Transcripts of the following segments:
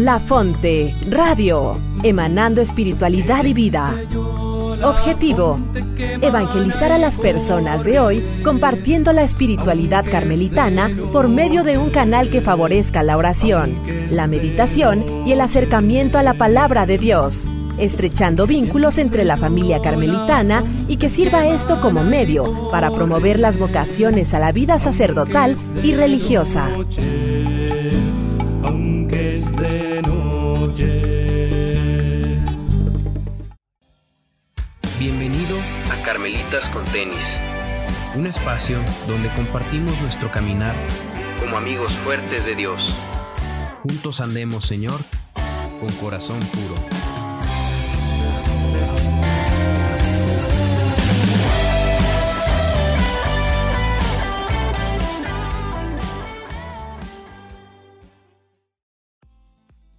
La Fonte, Radio, emanando espiritualidad y vida. Objetivo, evangelizar a las personas de hoy compartiendo la espiritualidad carmelitana por medio de un canal que favorezca la oración, la meditación y el acercamiento a la palabra de Dios, estrechando vínculos entre la familia carmelitana y que sirva esto como medio para promover las vocaciones a la vida sacerdotal y religiosa. Con Tenis, un espacio donde compartimos nuestro caminar como amigos fuertes de Dios. Juntos andemos, Señor, con corazón puro.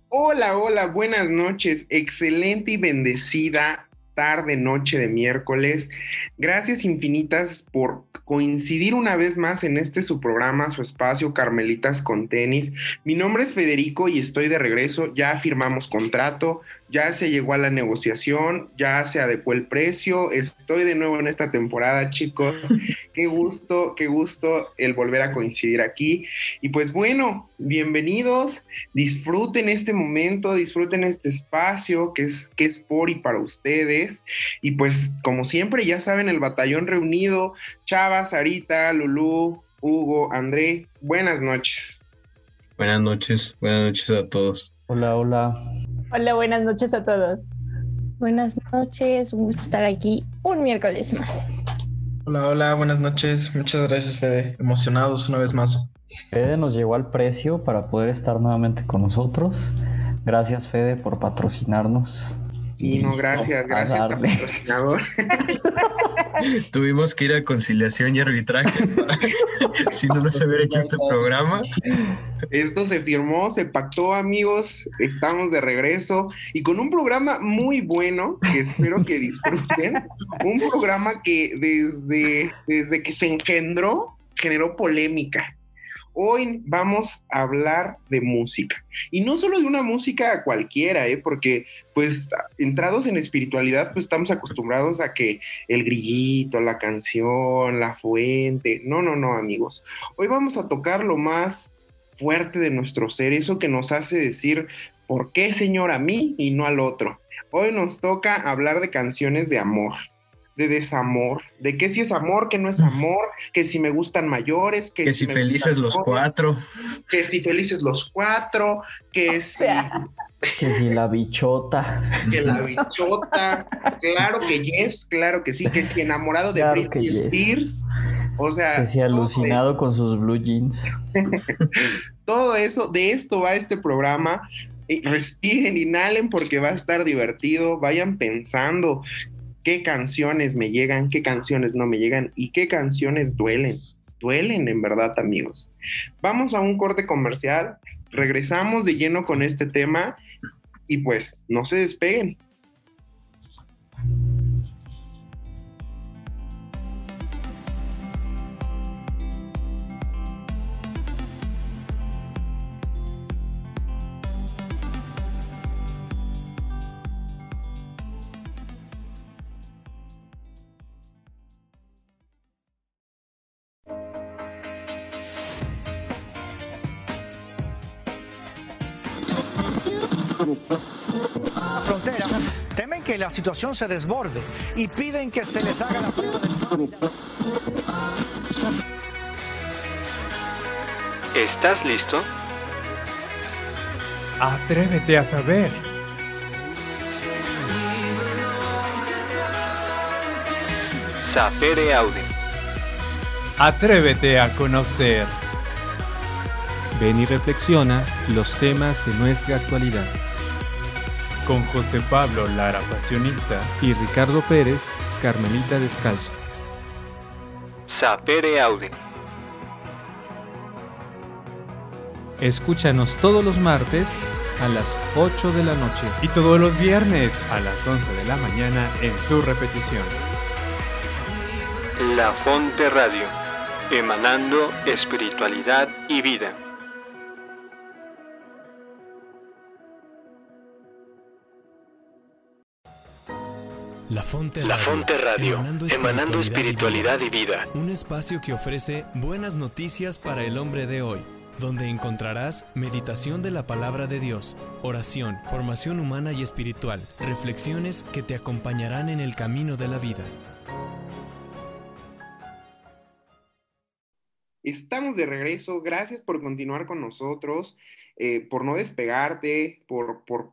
Hola, hola, buenas noches. Excelente y bendecida tarde, noche de miércoles. Gracias infinitas por coincidir una vez más en este su programa, su espacio Carmelitas con tenis. Mi nombre es Federico y estoy de regreso. Ya firmamos contrato, ya se llegó a la negociación, ya se adecuó el precio. Estoy de nuevo en esta temporada, chicos. qué gusto, qué gusto el volver a coincidir aquí. Y pues bueno, bienvenidos. Disfruten este momento, disfruten este espacio que es, que es por y para ustedes. Y pues como siempre, ya saben, el batallón reunido, Chava, Sarita, Lulú, Hugo, André, buenas noches. Buenas noches, buenas noches a todos. Hola, hola. Hola, buenas noches a todos. Buenas noches, un gusto estar aquí un miércoles más. Hola, hola, buenas noches. Muchas gracias, Fede. Emocionados una vez más. Fede nos llegó al precio para poder estar nuevamente con nosotros. Gracias, Fede, por patrocinarnos. Sí, no, gracias, gracias al patrocinador. Tuvimos que ir a conciliación y arbitraje si no, no se hubiera hecho este programa. Esto se firmó, se pactó, amigos. Estamos de regreso y con un programa muy bueno que espero que disfruten. un programa que desde, desde que se engendró generó polémica. Hoy vamos a hablar de música. Y no solo de una música cualquiera, ¿eh? porque pues entrados en espiritualidad, pues estamos acostumbrados a que el grillito, la canción, la fuente. No, no, no, amigos. Hoy vamos a tocar lo más fuerte de nuestro ser, eso que nos hace decir, ¿por qué Señor a mí y no al otro? Hoy nos toca hablar de canciones de amor de desamor, de que si es amor, que no es amor, que si me gustan mayores, que, si, felices los cuatro, que si felices los cuatro, que si... Que si la bichota. Que la bichota. claro que yes, claro que sí. Que si enamorado de Britney Spears. O sea. Que si alucinado con sus blue jeans. todo eso, de esto va este programa. Respiren, inhalen porque va a estar divertido. Vayan pensando qué canciones me llegan, qué canciones no me llegan y qué canciones duelen. Duelen en verdad, amigos. Vamos a un corte comercial, regresamos de lleno con este tema y pues no se despeguen. Frontera temen que la situación se desborde y piden que se les haga la prueba ¿Estás listo? Atrévete a saber. Sapere Aude. Atrévete a conocer. Ven y reflexiona los temas de nuestra actualidad con José Pablo Lara Pasionista y Ricardo Pérez, Carmelita Descalzo. Sapere Aude. Escúchanos todos los martes a las 8 de la noche y todos los viernes a las 11 de la mañana en su repetición. La Fonte Radio, emanando espiritualidad y vida. La Fonte La Fonte Radio, emanando, espiritualidad, y vida. Un espacio que ofrece buenas noticias para el hombre de hoy, donde encontrarás meditación de la palabra de Dios, oración, formación humana y espiritual, reflexiones que te acompañarán en el camino de la vida. Estamos de regreso, gracias por continuar con nosotros, eh, por no despegarte, por, por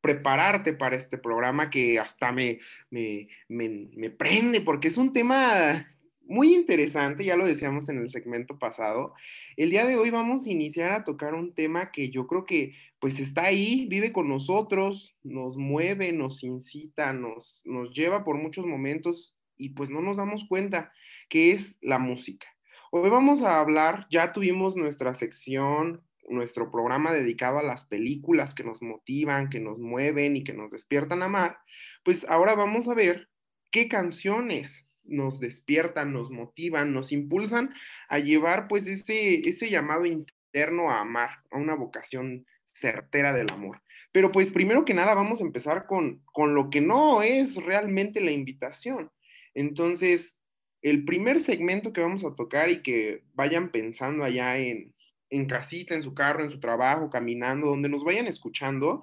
prepararte para este programa que hasta me, me, me, prende, porque es un tema muy interesante, ya lo decíamos en el segmento pasado. El día de hoy vamos a iniciar a tocar un tema que yo creo que pues está ahí, vive con nosotros, nos mueve, nos incita, nos, nos lleva por muchos momentos y pues no nos damos cuenta, que es la música. Hoy vamos a hablar, ya tuvimos nuestra sección, nuestro programa dedicado a las películas que nos motivan, que nos mueven y que nos despiertan a amar, pues ahora vamos a ver qué canciones nos despiertan, nos motivan, nos impulsan a llevar pues ese, ese llamado interno a amar, a una vocación certera del amor. Pero pues primero que nada vamos a empezar con, con lo que no es realmente la invitación. Entonces, el primer segmento que vamos a tocar y que vayan pensando allá en, en casita, en su carro, en su trabajo, caminando, donde nos vayan escuchando,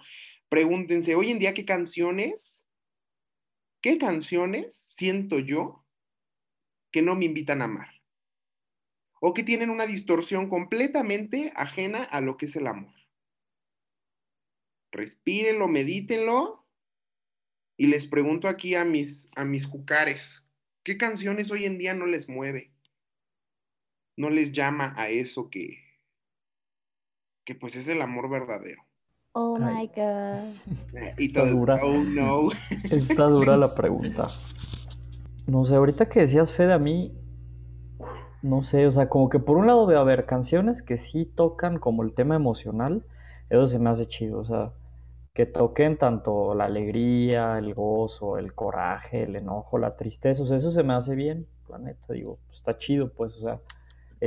pregúntense, hoy en día, ¿qué canciones, qué canciones siento yo que no me invitan a amar? O que tienen una distorsión completamente ajena a lo que es el amor. Respírenlo, medítenlo. Y les pregunto aquí a mis, a mis jucares, ¿Qué canciones hoy en día no les mueve? No les llama a eso que, que pues es el amor verdadero. Oh my God. Eh, y todo, dura. oh no. Está dura la pregunta. No sé, ahorita que decías, Fede, a mí, no sé, o sea, como que por un lado veo a ver canciones que sí tocan como el tema emocional, eso se me hace chido, o sea, que toquen tanto la alegría, el gozo, el coraje, el enojo, la tristeza, o sea, eso se me hace bien, la neta, digo, pues, está chido, pues, o sea,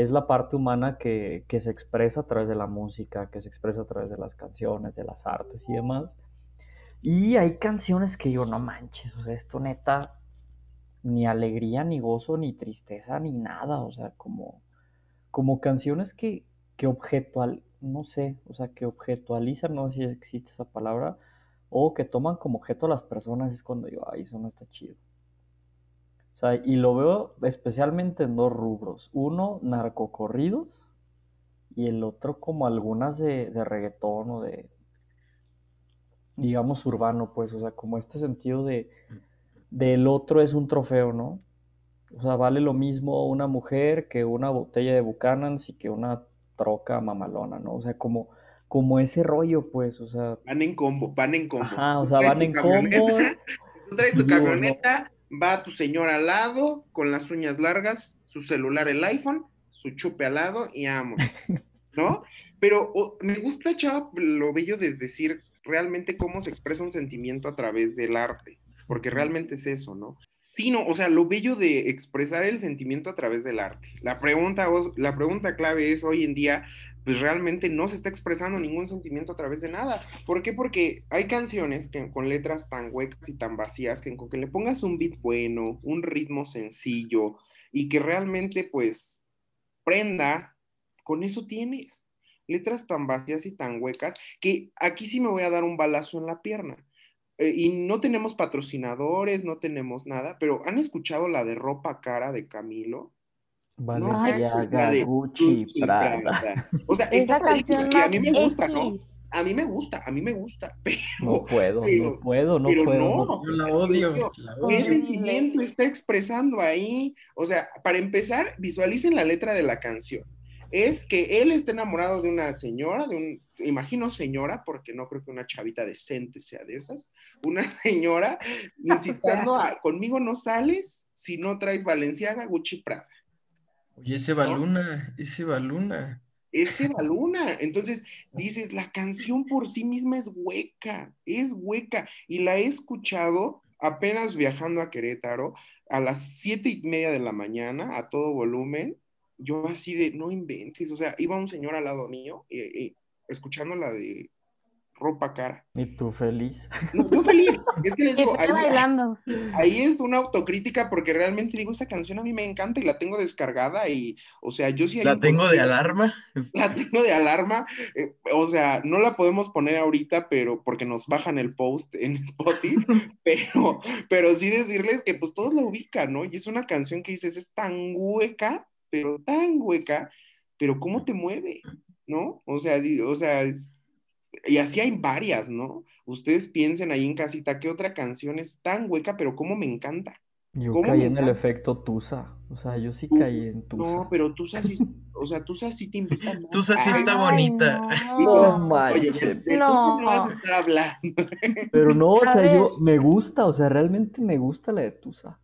es la parte humana que, que, se expresa a través de la música, que se expresa a través de las canciones, de las artes y demás. Y hay canciones que digo, no manches, o sea, esto neta, ni alegría, ni gozo, ni tristeza, ni nada, o sea, como, como canciones que, que objetual, no sé, o sea, que objetualizan, no sé si existe esa palabra, o que toman como objeto a las personas, es cuando digo, ay, eso no está chido. O sea, y lo veo especialmente en dos rubros. Uno, narcocorridos, y el otro como algunas de, de reggaetón o de, digamos, urbano, pues, o sea, como este sentido de, del otro es un trofeo, ¿no? O sea, vale lo mismo una mujer que una botella de Buchanan's y que una troca mamalona, ¿no? O sea, como, como ese rollo, pues, o sea. Van en combo, van en combo. Ajá, o sea, van en combo. Tú traes tu camioneta, va tu señor al lado, con las uñas largas, su celular, el iPhone, su chupe al lado y amo. ¿No? Pero me gusta, Chava, lo bello de decir realmente cómo se expresa un sentimiento a través del arte, porque realmente es eso, ¿no? Sí, no, o sea, lo bello de expresar el sentimiento a través del arte. La pregunta, la pregunta clave es hoy en día, pues realmente no se está expresando ningún sentimiento a través de nada. ¿Por qué? Porque hay canciones que con letras tan huecas y tan vacías que con que le pongas un beat bueno, un ritmo sencillo y que realmente pues prenda, con eso tienes. Letras tan vacías y tan huecas que aquí sí me voy a dar un balazo en la pierna eh, y no tenemos patrocinadores, no tenemos nada, pero ¿han escuchado la de ropa cara de Camilo? Valenciaga, no, Gucci, Prada. O sea, esta canción que a mí me gusta, ¿no? A mí me gusta, a mí me gusta, pero... No puedo, no puedo, no puedo. No, yo la odio. ¿Qué sentimiento está expresando ahí? O sea, para empezar, visualicen la letra de la canción es que él está enamorado de una señora, de un, imagino señora, porque no creo que una chavita decente sea de esas, una señora insistiendo a, conmigo no sales si no traes Valenciaga, Gucci, Prada. Oye, ese Baluna, ese Baluna. Ese Baluna. Entonces dices, la canción por sí misma es hueca, es hueca. Y la he escuchado apenas viajando a Querétaro a las siete y media de la mañana a todo volumen yo así de, no inventes, o sea, iba un señor al lado mío, y, escuchando la de ropa cara. ¿Y tú feliz? No, yo feliz. Es que les digo, ahí, bailando. ahí es una autocrítica porque realmente digo, esa canción a mí me encanta y la tengo descargada y, o sea, yo sí hay La tengo de alarma. La tengo de alarma, eh, o sea, no la podemos poner ahorita, pero porque nos bajan el post en Spotify, pero, pero sí decirles que pues todos la ubican, ¿no? Y es una canción que dices, es tan hueca, pero tan hueca, pero cómo te mueve, ¿no? O sea, o sea, es- y así hay varias, ¿no? Ustedes piensen ahí en casita, ¿qué otra canción es tan hueca, pero cómo me encanta? Yo ¿Cómo caí en el efecto Tusa. O sea, yo sí caí en Tusa. No, pero tú sí, o sea, tú sí te invitan. más. Tusa sí está Ay, bonita. no. No Oye, de, de No. Tusa no vas a estar hablando. Pero no, o sea, yo me gusta, o sea, realmente me gusta la de Tusa.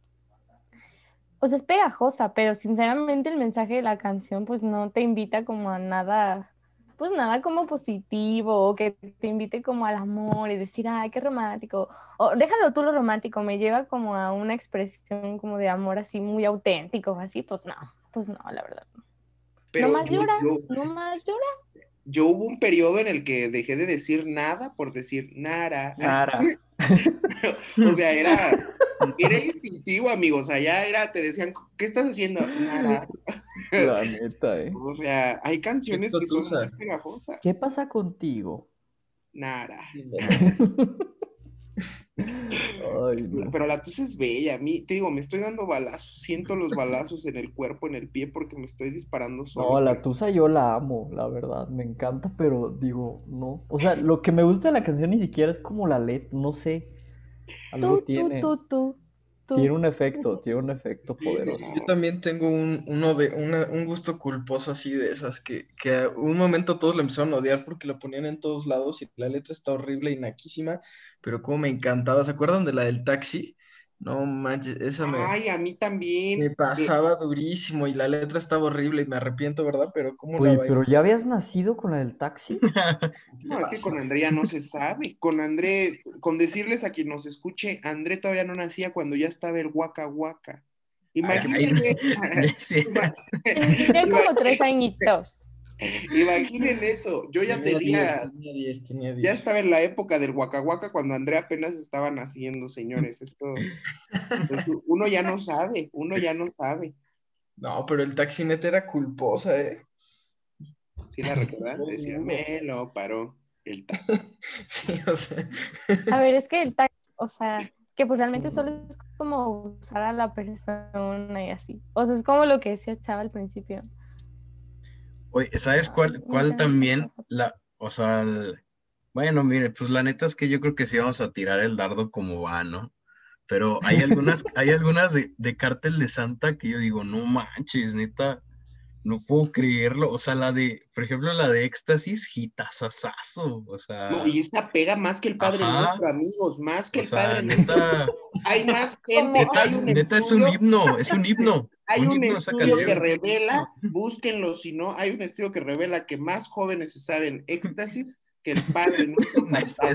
O sea, es pegajosa, pero sinceramente el mensaje de la canción pues no te invita como a nada, pues nada como positivo, o que te invite como al amor y decir, ay, qué romántico. O déjalo tú lo romántico, me lleva como a una expresión como de amor así muy auténtico, así, pues no, pues no, la verdad. no. Pero no más yo, llora, yo- no más llora. yo hubo un periodo en el que dejé de decir nada por decir nada. Nara. O sea, era, era instintivo, amigos. Allá era, te decían, ¿qué estás haciendo? Nada. La neta, eh. O sea, hay canciones que son Tusa. muy pegajosas. ¿Qué pasa contigo? Nada. Ay, no. Pero la tusa es bella. A mí, te digo, me estoy dando balazos. Siento los balazos en el cuerpo, en el pie, porque me estoy disparando solo. No, la Tusa yo la amo, la verdad, me encanta, pero digo, no. O sea, lo que me gusta de la canción ni siquiera es como la letra, no sé. Algo Tú, tú, tiene. tú, tú, tú. Tiene un efecto, tiene un efecto poderoso. Yo también tengo un, uno de, una- un gusto culposo así de esas que, que a un momento todos la empezaron a odiar porque la ponían en todos lados y la letra está horrible y naquísima, pero como me encantaba. ¿Se acuerdan de la del taxi? No manches, esa me, Ay, a mí también. me pasaba durísimo y la letra estaba horrible y me arrepiento, ¿verdad? Pero ¿cómo la Oye, bailo? pero ya habías nacido con la del taxi. No, es que con Andrea no se sabe. Con André, con decirles a quien nos escuche, André todavía no nacía cuando ya estaba el Waka Waka. Imagínense, Sí. Tenía como tres añitos. imaginen eso. Yo ya Tenía tenía, 10, tenía 10, tenía ya 10. estaba en la época del Waka cuando Andrea apenas estaba naciendo, señores. Esto, esto- uno ya no sabe, uno ya no sabe. No, pero el taxi neta era culposa, ¿eh? ¿Sí la recuerdan? Decía, me lo paró el taxi. Sí, o sea. A ver, es que el tag, o sea, que pues realmente solo es como usar a la persona y así. O sea, es como lo que decía Chava al principio. Oye, ¿sabes cuál, cuál también? La, o sea, el- bueno, mire, pues la neta es que yo creo que sí vamos a tirar el dardo como va, ¿no? Pero hay algunas, hay algunas de, de Cártel de Santa que yo digo, no manches, neta, no puedo creerlo. O sea, la de, por ejemplo, la de Éxtasis, gitasasazo, o sea, No, y esta pega más que el Padre Ajá. Nuestro, amigos, más que o el sea, Padre Nuestro. neta, Hay más gente, neta, hay un neta es un himno, es un himno. Hay un esa estudio que revela, búsquenlo si no, hay un estudio que revela que más jóvenes se saben éxtasis que el padre nuestro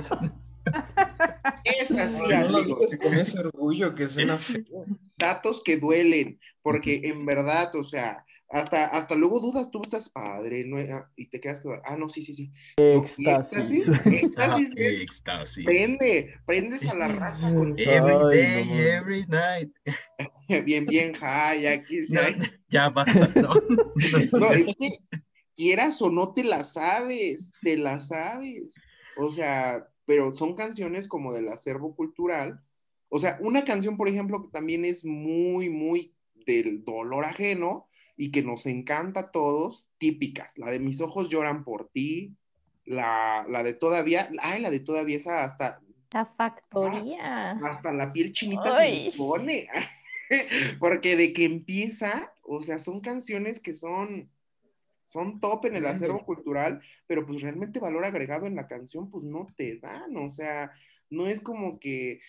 Es- así, No lo amigos. con ese orgullo que suena feo. Datos que duelen, porque en verdad, o sea, hasta, hasta luego dudas, tú estás padre, ¿no? Ah, y te quedas como, ah, no, sí, sí, sí. No, Éxtasis. Éxtasis Ah, es, éxtasis. prende, prendes a la raza con Every Ay, day, no. every night. bien, bien, high, aquí sí Ya, basta, ¿no? No, es que quieras o no te la sabes, te la sabes. O sea, pero son canciones como del acervo cultural. O sea, una canción, por ejemplo, que también es muy, muy del dolor ajeno y que nos encanta a todos, típicas. La de Mis ojos lloran por ti, la, la de todavía, ay, la de todavía esa hasta, La factoría. hasta la piel chinita se me pone. Porque de que empieza, o sea, son canciones que son, son top en el acervo cultural, pero pues realmente valor agregado en la canción, pues no te dan, o sea, no es como que,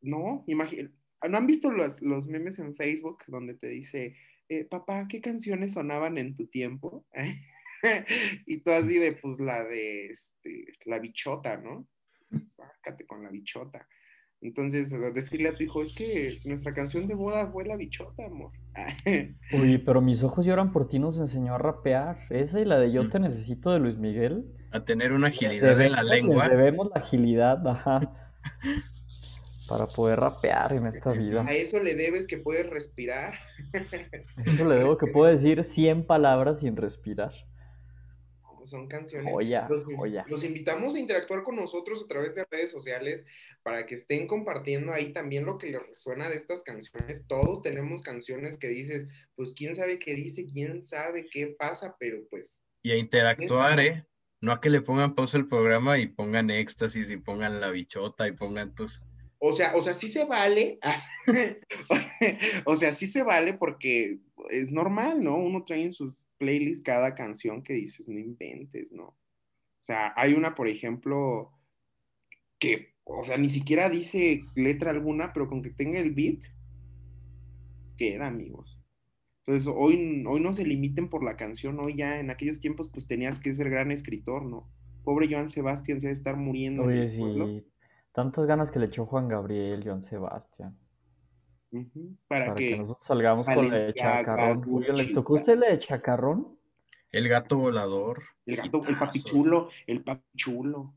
no, imagínate, ¿no han visto los, los memes en Facebook donde te dice, eh, papá, ¿qué canciones sonaban en tu tiempo? y tú así de, pues la de, este, la bichota, ¿no? Sácate con la bichota. Entonces, decirle a tu hijo, es que nuestra canción de boda fue la bichota, amor. Uy, pero mis ojos lloran por ti nos enseñó a rapear. Esa y la de Yo te necesito de Luis Miguel. A tener una agilidad en la lengua. debemos la agilidad, ajá. para poder rapear en esta vida. A eso le debes que puedes respirar. Eso le debo que puedo decir 100 palabras sin respirar son canciones. los, invitamos a interactuar con nosotros a través de redes sociales para que estén compartiendo ahí también lo que les resuena de estas canciones. Todos tenemos canciones que dices, pues quién sabe qué dice, quién sabe qué pasa, pero pues. Y a interactuar, ¿eh? No a que le pongan pausa el programa y pongan éxtasis y pongan la bichota y pongan tus. O sea, o sea, sí se vale. o sea, sí se vale porque es normal, ¿no? Uno trae en sus playlist cada canción que dices, no inventes, ¿no? O sea, hay una, por ejemplo, que, o sea, ni siquiera dice letra alguna, pero con que tenga el beat, queda, amigos. Entonces, hoy, hoy no se limiten por la canción, hoy ya en aquellos tiempos, pues tenías que ser gran escritor, ¿no? Pobre Joan Sebastián se debe estar muriendo. Oye, sí, tantas ganas que le echó Juan Gabriel, Joan Sebastián para, que, nosotros salgamos con la de chacarrón. ¿Les tocó usted la de chacarrón? El gato volador. El gato, el papichulo, el papichulo.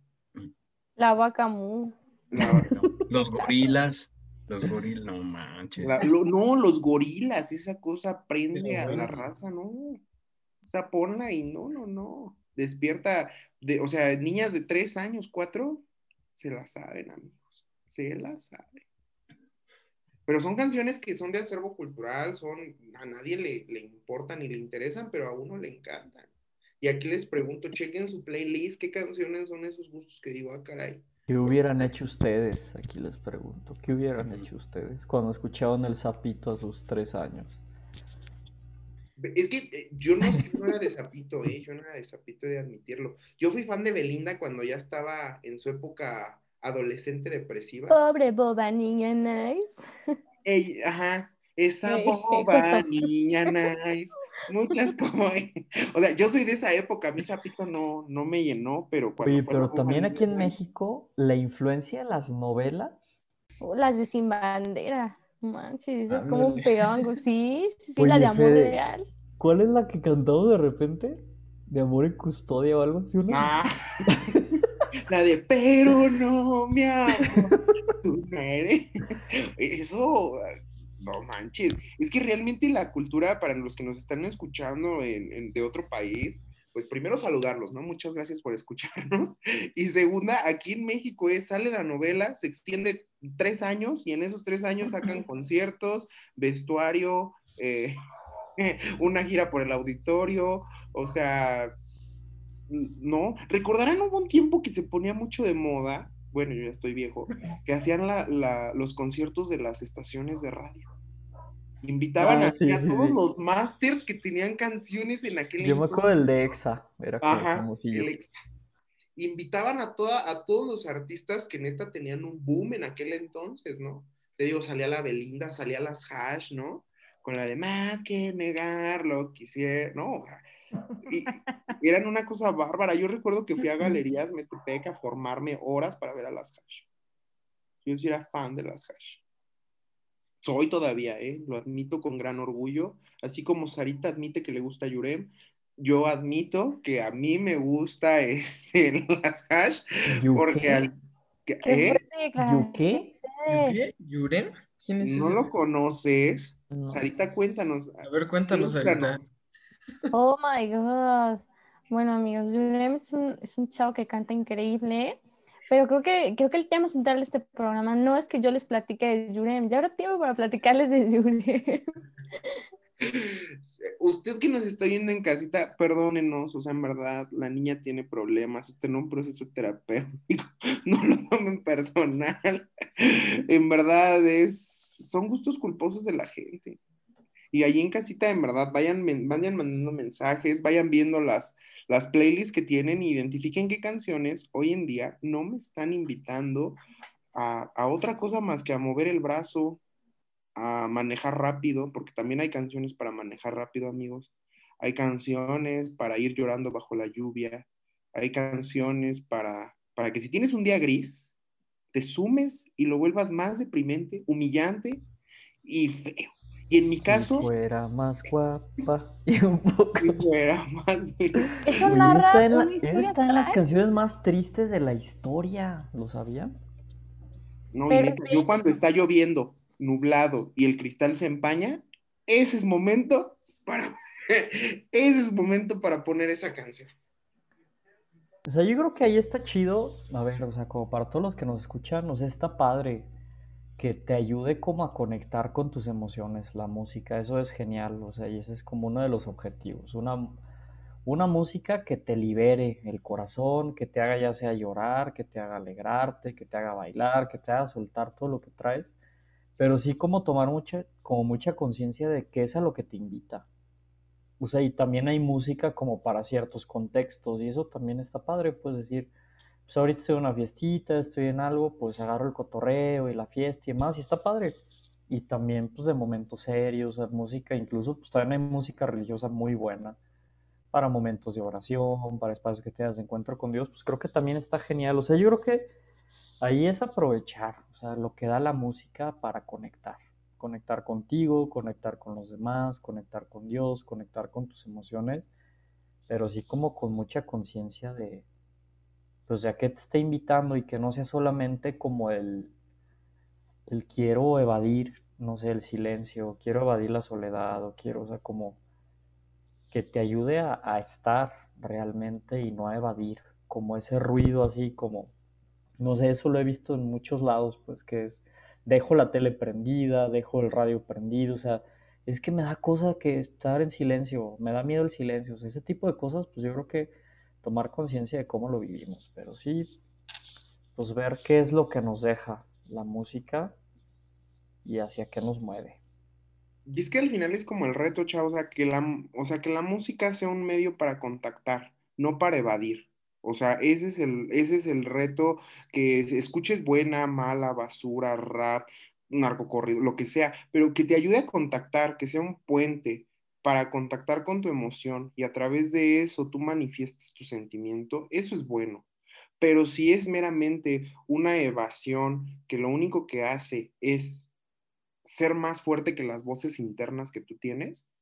La vaca mu. los gorilas. Los gorilas, no manches. no, los gorilas, esa cosa prende a la raza, no. O sea, ponla y no, no, no. Despierta, de, o sea, niñas de tres años, cuatro, se la saben, amigos. Se la saben. Pero son canciones que son de acervo cultural, son, a nadie le, le importan ni le interesan, pero a uno le encantan. Y aquí les pregunto, chequen su playlist, ¿qué canciones son esos gustos que digo, ah, caray? ¿Qué hubieran hecho ustedes? Aquí les pregunto, ¿qué hubieran hecho ustedes cuando escuchaban el sapito a sus tres años? Es que eh, yo no, no, era de sapito, ¿eh? yo no era de sapito de admitirlo. Yo fui fan de Belinda cuando ya estaba en su época adolescente depresiva. Pobre boba niña nice. ajá, esa boba niña nice. Muchas como, o sea, yo soy de esa época, mi sapito no, no me llenó, pero cuando pero también aquí en México, la influencia de las novelas. Oh, las de Sin Bandera, manches, es como un peón, sí, sí, la de Amor Real. ¿Cuál es la que cantó de repente? ¿De Amor en Custodia o algo así? Ah. La de, pero no me tú no eres. Eso, no manches. Es que realmente la cultura, para los que nos están escuchando de otro país, pues primero saludarlos, ¿no? Muchas gracias por escucharnos. Y segunda, aquí en México es, sale la novela, se extiende tres años y en esos tres años sacan conciertos, vestuario, eh, una gira por el auditorio, o sea, no, recordarán hubo un tiempo que se ponía mucho de moda, bueno, yo ya estoy viejo, que hacían los conciertos de las estaciones de radio. Invitaban ah, a, todos los masters que tenían canciones en aquel Yo me acuerdo del de EXA, era como, Invitaban a, toda, a todos los artistas que neta tenían un boom en aquel entonces, ¿no? Te digo, salía la Belinda, salía las Hash, ¿no? Con la de más que negarlo, quisiera, ¿no? Y, eran una cosa bárbara. Yo recuerdo que fui a galerías Metepec a formarme horas para ver a las hash. Yo sí era fan de las hash. Soy todavía, ¿eh? lo admito con gran orgullo. Así como Sarita admite que le gusta Yurem, yo admito que a mí me gusta este, las hash. Porque al. ¿Eh? ¿Yurem? ¿Quién es ¿No lo conoces? Sarita, cuéntanos. A ver, cuéntanos, Sarita. Oh my God. Bueno, amigos, Jurem es un, es un chavo que canta increíble, pero creo que, creo que el tema central de este programa no es que yo les platique de Jurem, ya habrá tiempo para platicarles de Jurem. Usted que nos está viendo en casita, perdónenos, o sea, en verdad, la niña tiene problemas, está en un proceso terapéutico, no lo tomen personal. En verdad, es, son gustos culposos de la gente. Y ahí en casita, en verdad, vayan, vayan mandando mensajes, vayan viendo las, las playlists que tienen identifiquen qué canciones hoy en día no me están invitando a, a otra cosa más que a mover el brazo, a manejar rápido, porque también hay canciones para manejar rápido, amigos. Hay canciones para ir llorando bajo la lluvia. Hay canciones para, para que si tienes un día gris, te sumes y lo vuelvas más deprimente, humillante y feo. Y en mi caso. Si fuera más guapa y un poco. Si fuera más. Eso narra está en, la- está en las canciones más tristes de la historia. ¿Lo sabían? No, y Pero neta, yo cuando está lloviendo, nublado y el cristal se empaña, ese es momento para. ese es momento para poner esa canción. O sea, yo creo que ahí está chido. A ver, o sea, como para todos los que nos escuchan, sea, está padre que te ayude como a conectar con tus emociones, la música. Eso es genial. O sea, y ese es como uno de los objetivos. Una, una música que te libere el corazón, que te haga ya sea llorar, que te haga alegrarte, que te haga bailar, que te haga soltar todo lo que traes. Pero sí como tomar mucha, como mucha conciencia de qué es a lo que te invita. O sea, y también hay música como para ciertos contextos y eso también está padre, pues decir, pues ahorita estoy en una fiestita, estoy en algo, pues agarro el cotorreo y la fiesta y demás y está padre. Y también pues de momentos serios, de música, incluso pues también hay música religiosa muy buena para momentos de oración, para espacios que tengas de encuentro con Dios, pues creo que también está genial. O sea, yo creo que ahí es aprovechar, o sea, lo que da la música para conectar conectar contigo, conectar con los demás, conectar con Dios, conectar con tus emociones, pero sí como con mucha conciencia de, pues de a qué te está invitando y que no sea solamente como el, el quiero evadir, no sé, el silencio, quiero evadir la soledad, o quiero, o sea, como que te ayude a, a estar realmente y no a evadir, como ese ruido así como, no sé, eso lo he visto en muchos lados, pues que es dejo la tele prendida, dejo el radio prendido, o sea, es que me da cosa que estar en silencio, me da miedo el silencio, o sea, ese tipo de cosas, pues yo creo que tomar conciencia de cómo lo vivimos, pero sí, pues ver qué es lo que nos deja la música y hacia qué nos mueve. Y es que al final es como el reto, chavo, o sea, que la, o sea, que la música sea un medio para contactar, no para evadir. O sea, ese es el, ese es el reto, que escuches buena, mala, basura, rap, narcocorrido, lo que sea, pero que te ayude a contactar, que sea un puente para contactar con tu emoción y a través de eso tú manifiestes tu sentimiento, eso es bueno. Pero si es meramente una evasión que lo único que hace es ser más fuerte que las voces internas que tú tienes,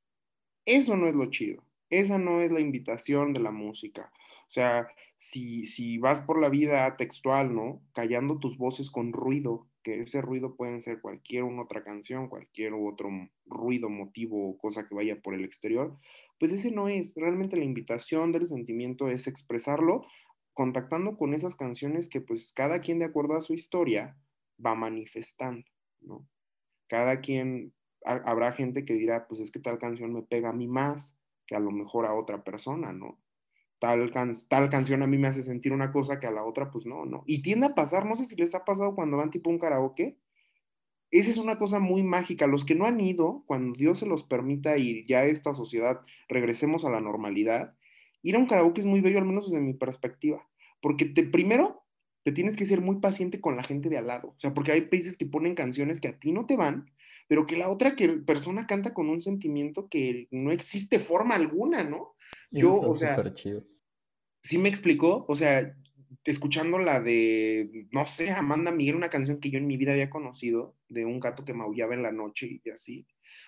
eso no es lo chido. Esa no es la invitación de la música. O sea, si, si vas por la vida textual, ¿no? Callando tus voces con ruido, que ese ruido pueden ser cualquier otra canción, cualquier otro ruido, motivo o cosa que vaya por el exterior, pues ese no es. Realmente la invitación del sentimiento es expresarlo contactando con esas canciones que pues cada quien de acuerdo a su historia va manifestando, ¿no? Cada quien, ha, habrá gente que dirá, pues es que tal canción me pega a mí más que a lo mejor a otra persona, ¿no? Tal, can tal canción a mí me hace sentir una cosa que a la otra, pues no, no. Y tiende a pasar, no sé si les ha pasado cuando van tipo un karaoke, esa es una cosa muy mágica. Los que no han ido, cuando Dios se los permita y ya esta sociedad regresemos a la normalidad, ir a un karaoke es muy bello, al menos desde mi perspectiva. Porque te, primero, te tienes que ser muy paciente con la gente de al lado. O sea, porque hay países que ponen canciones que a ti no te van, pero que la otra que persona canta con un sentimiento que no existe forma alguna, ¿no? Yo, o sea, chido. sí me explicó, o sea, escuchando la de, no sé, Amanda Miguel, una canción que yo en mi vida había conocido, de un gato que maullaba en la noche y así.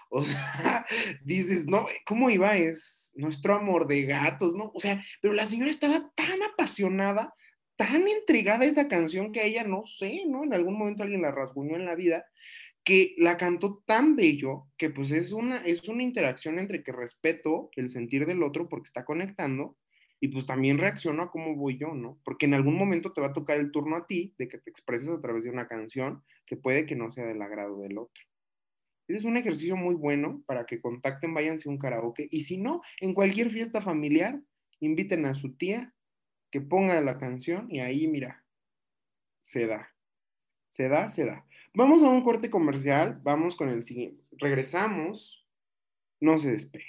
O sea, dices, no, ¿cómo iba? Es nuestro amor de gatos, ¿no? O sea, pero la señora estaba tan apasionada, tan entregada a esa canción que a ella, no sé, ¿no? En algún momento alguien la rasguñó en la vida, que la cantó tan bello que pues es una, es una interacción entre que respeto el sentir del otro porque está conectando y pues también reacciono a cómo voy yo, ¿no? Porque en algún momento te va a tocar el turno a ti de que te expreses a través de una canción que puede que no sea del agrado del otro. Es un ejercicio muy bueno para que contacten, váyanse a un karaoke y si no, en cualquier fiesta familiar, inviten a su tía que ponga la canción y ahí, mira, se da, se da, se da. Vamos a un corte comercial, vamos con el siguiente. Regresamos, no se despeguen.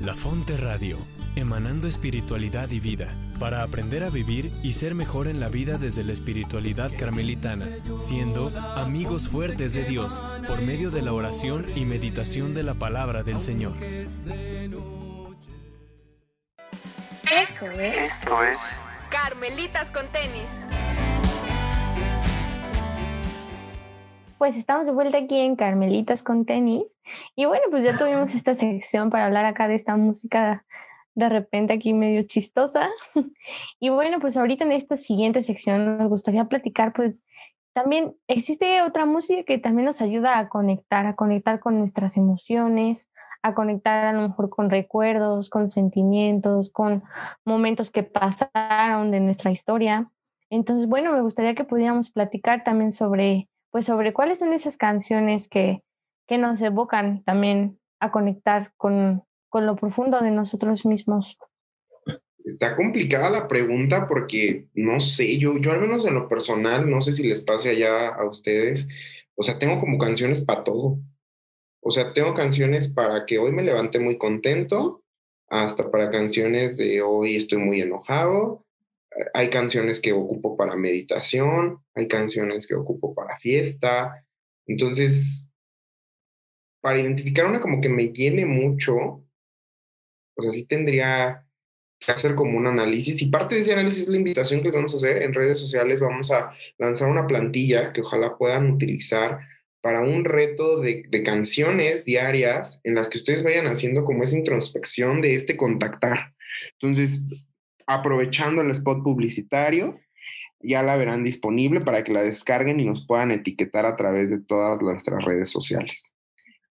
La Fonte Radio, emanando espiritualidad y vida, para aprender a vivir y ser mejor en la vida desde la espiritualidad carmelitana, siendo amigos fuertes de Dios por medio de la oración y meditación de la palabra del Señor. Esto es, Esto es Carmelitas con tenis. Pues estamos de vuelta aquí en Carmelitas con tenis. Y bueno, pues ya tuvimos esta sección para hablar acá de esta música de repente aquí medio chistosa. Y bueno, pues ahorita en esta siguiente sección nos gustaría platicar, pues también existe otra música que también nos ayuda a conectar, a conectar con nuestras emociones, a conectar a lo mejor con recuerdos, con sentimientos, con momentos que pasaron de nuestra historia. Entonces, bueno, me gustaría que pudiéramos platicar también sobre pues sobre cuáles son esas canciones que, que nos evocan también a conectar con, con lo profundo de nosotros mismos. Está complicada la pregunta porque no sé, yo, yo al menos en lo personal, no sé si les pase allá a ustedes, o sea, tengo como canciones para todo. O sea, tengo canciones para que hoy me levante muy contento, hasta para canciones de hoy estoy muy enojado, hay canciones que ocupo para meditación, hay canciones que ocupo para fiesta. Entonces, para identificar una como que me llene mucho, o sea, sí tendría que hacer como un análisis. Y parte de ese análisis es la invitación que vamos a hacer en redes sociales. Vamos a lanzar una plantilla que ojalá puedan utilizar para un reto de, de canciones diarias en las que ustedes vayan haciendo como esa introspección de este contactar. Entonces, aprovechando el spot publicitario, ya la verán disponible para que la descarguen y nos puedan etiquetar a través de todas nuestras redes sociales.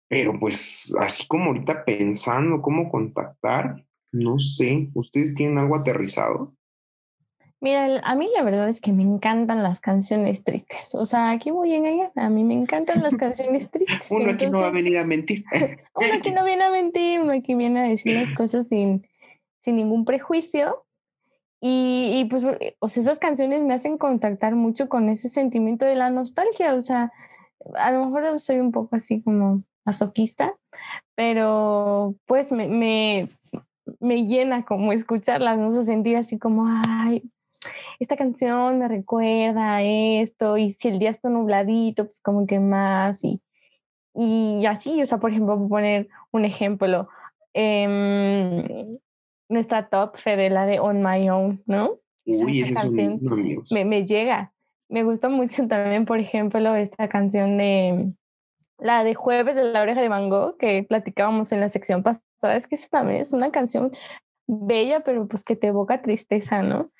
Pero pues así como ahorita pensando cómo contactar, no sé, ¿ustedes tienen algo aterrizado? Mira, a mí la verdad es que me encantan las canciones tristes. O sea, aquí voy a engañar. A mí me encantan las canciones tristes. uno aquí no va a venir a mentir. uno aquí no viene a mentir, uno aquí viene a decir las cosas sin, sin ningún prejuicio. Y, pues, o sea, esas canciones me hacen contactar mucho con ese sentimiento de la nostalgia. O sea, a lo mejor soy un poco así como masoquista, pero pues me, me, me llena como escucharlas, no sé, sentir así como, ay, esta canción me recuerda a esto, y si el día está nubladito, pues como que más, y, y así, o sea, por ejemplo, poner un ejemplo, eh, nuestra top Fede, la de On My Own, ¿no? Uy, esa canción me, me, llega. Me gusta mucho también, por ejemplo, esta canción de la de Jueves de la Oreja de Mango, que platicábamos en la sección pasada. Es que esa también es una canción bella, pero pues que te evoca tristeza, ¿no?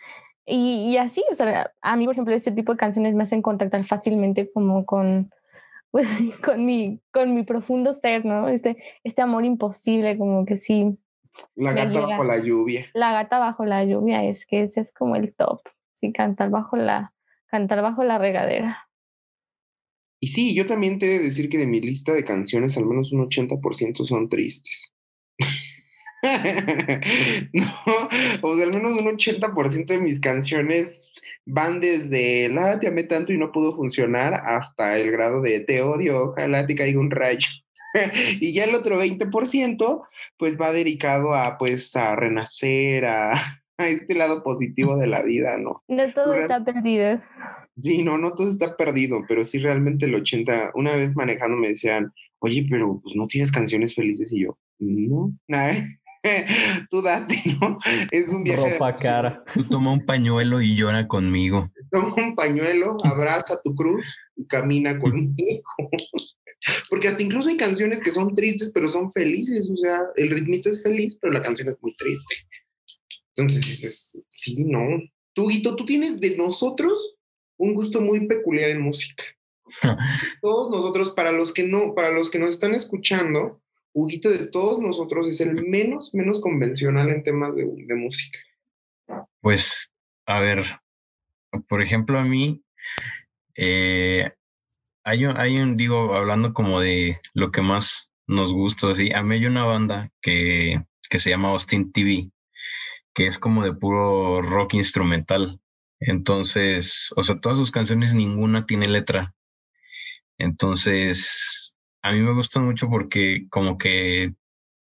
Y, y, así, o sea, a mí, por ejemplo, este tipo de canciones me hacen contactar fácilmente como con, pues, con mi, con mi profundo ser, ¿no? Este, este amor imposible, como que sí, la gata bajo la lluvia. La gata bajo la lluvia es que ese es como el top. Sí, cantar bajo la, cantar bajo la regadera. Y sí, yo también te he de decir que de mi lista de canciones, al menos un 80% son tristes. no, o sea, al menos un 80% de mis canciones van desde la te amé tanto y no pudo funcionar hasta el grado de te odio, ojalá te caiga un rayo. y ya el otro 20% pues va dedicado a pues a renacer, a, a, este lado positivo de la vida, ¿no? No todo está perdido. Sí, no, no todo está perdido, pero sí realmente el 80, una vez manejando me decían, oye, pero pues no tienes canciones felices y yo, no, tú date, ¿no? Es un viaje. Ropa cara. Tú toma un pañuelo y llora conmigo. Toma un pañuelo, abraza tu cruz y camina conmigo. Porque hasta incluso hay canciones que son tristes, pero son felices. O sea, el ritmito es feliz, pero la canción es muy triste. Entonces dices, sí, no. Tú, Guito, tú tienes de nosotros un gusto muy peculiar en música. todos nosotros, para los que no, para los que nos están escuchando, Huguito de todos nosotros es el menos, menos convencional en temas de, música. Pues, a ver, por ejemplo, a mí, eh, hay un, hay un, digo, hablando como de lo que más nos gusta, ¿sí? a mí hay una banda que, que se llama Austin TV, que es como de puro rock instrumental. Entonces, o sea, todas sus canciones, ninguna tiene letra. Entonces, a mí me gustan mucho porque como que,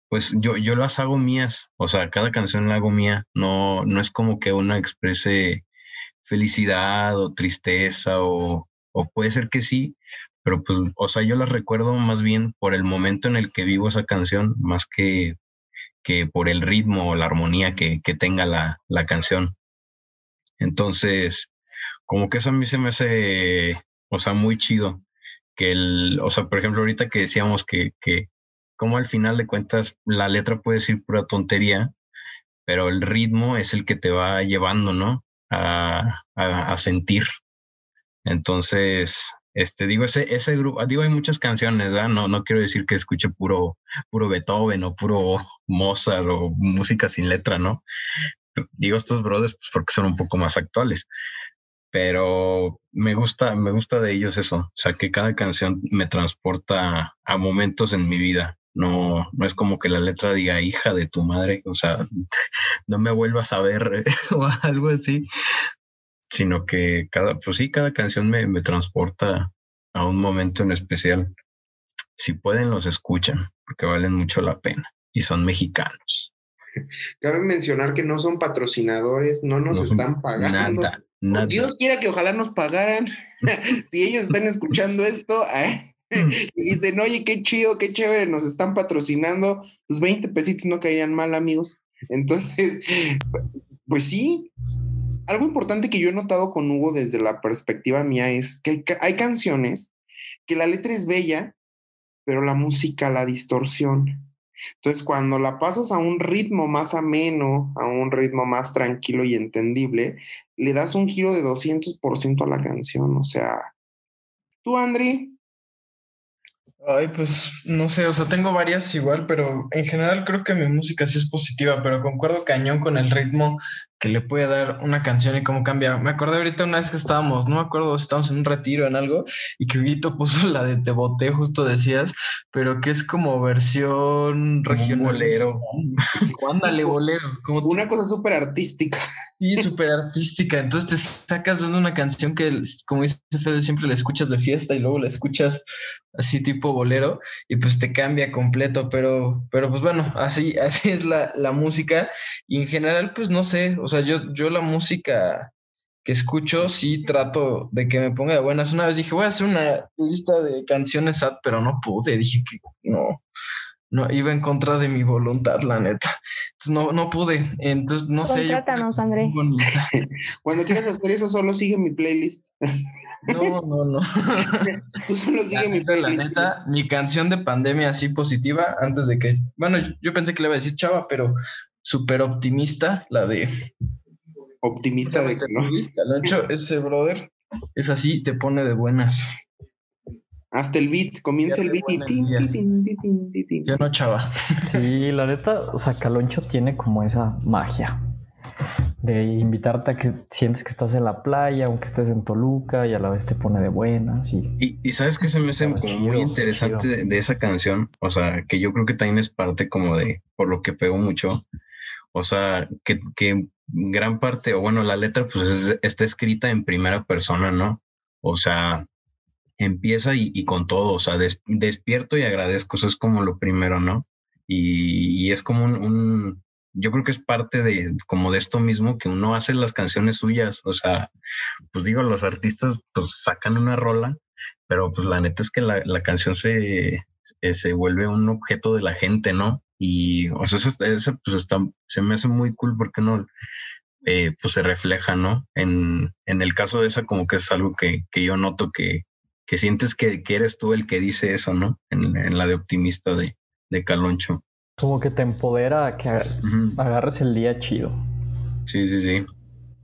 pues yo, yo las hago mías, o sea, cada canción la hago mía, no, no es como que una exprese felicidad o tristeza o, o puede ser que sí, pero pues, o sea, yo la recuerdo más bien por el momento en el que vivo esa canción, más que, que por el ritmo o la armonía que, que tenga la, la canción. Entonces, como que eso a mí se me hace, o sea, muy chido. Que el, o sea, por ejemplo, ahorita que decíamos que, que como al final de cuentas la letra puede ser pura tontería, pero el ritmo es el que te va llevando, ¿no? A, a, sentir. Entonces, este, digo, ese, ese grupo, digo, hay muchas canciones, ¿verdad? No, no quiero decir que escuche puro, puro Beethoven o puro Mozart o música sin letra, ¿no? Digo estos brothers pues porque son un poco más actuales, pero me gusta, me gusta de ellos eso, o sea, que cada canción me transporta a momentos en mi vida. No, no es como que la letra diga hija de tu madre, o sea, no me vuelvas a ver o algo así, sino que cada, pues sí, cada canción me, me transporta a un momento en especial. Si pueden, los escuchan, porque valen mucho la pena y son mexicanos. Cabe mencionar que no son patrocinadores, no nos están pagando. Nada, Dios quiera que ojalá nos pagaran. si ellos están escuchando esto ¿eh? y dicen, oye, qué chido, qué chévere, nos están patrocinando, pues 20 pesitos no caerían mal, amigos. Entonces, pues sí. Algo importante que yo he notado con Hugo desde la perspectiva mía es que hay canciones que la letra es bella, pero la música la distorsión. Entonces, cuando la pasas a un ritmo más ameno, a un ritmo más tranquilo y entendible, le das un giro de 200% a la canción. O sea, tú, Andri. Ay, pues no sé, o sea, tengo varias igual, pero en general creo que mi música sí es positiva, pero concuerdo cañón con el ritmo que le puede dar una canción y cómo cambia. Me acordé ahorita una vez que estábamos, no me acuerdo si estábamos en un retiro en algo y que Vito puso la de Te Boté, justo decías, pero que es como versión regional. Bolero. Ándale, bolero. Como una cosa súper artística. Sí, súper artística. Entonces te sacas de una canción que, como dice Fede, siempre la escuchas de fiesta y luego la escuchas así tipo bolero y pues te cambia completo. Pero, pero pues bueno, así, así es la, la música. Y en general, pues no sé, o sea, yo, yo la música que escucho sí trato de que me ponga de buenas. Una vez dije, voy a hacer una lista de canciones sad, pero no pude. Dije que no, no, iba en contra de mi voluntad, la neta. Entonces no, no pude. Entonces, no sé. Contrátanos, André. Cuando quieras hacer eso, solo sigue mi playlist. No, no, no. Tú solo sigue mi playlist. La neta, mi canción de pandemia así positiva, antes de que. Bueno, yo pensé que le iba a decir chava, pero súper optimista, la de... Optimista de este, ¿no? ese brother es así, te pone de buenas. Hasta el beat, comienza el beat y... Yo no, chava. Sí, la neta, o sea, Caloncho tiene como esa magia de invitarte a que sientes que estás en la playa, aunque estés en Toluca, y a la vez te pone de buenas. Y, y, sabes que se me hace como muy interesante de, esa canción, o sea, que yo creo que también es parte como de, por lo que pegó mucho, o sea, que, que gran parte, o bueno, la letra pues está escrita en primera persona, ¿no? O sea, empieza y, con todo, o sea, despierto y agradezco, eso es como lo primero, ¿no? Y, es como un, yo creo que es parte de, como de esto mismo, que uno hace las canciones suyas, o sea, pues digo, los artistas pues sacan una rola, pero pues la neta es que la, la canción se, se vuelve un objeto de la gente, ¿no? Y, o sea, eso, pues está, se me hace muy cool porque no, eh, pues se refleja, ¿no? En, en, el caso de esa, como que es algo que, que yo noto que, que sientes que, que, eres tú el que dice eso, ¿no? En, en la de optimista de, de, Caloncho. Como que te empodera que agarres el día chido. Sí, sí, sí.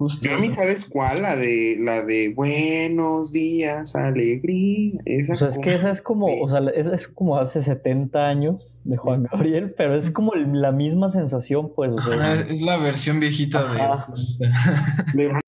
Justo. mí, ¿sabes cuál? La de, la de buenos días, alegría. Esa o sea, es que esa es como, o sea, esa es como hace 70 años de Juan Gabriel, pero es como la misma sensación, pues. O sea, es la versión viejita de.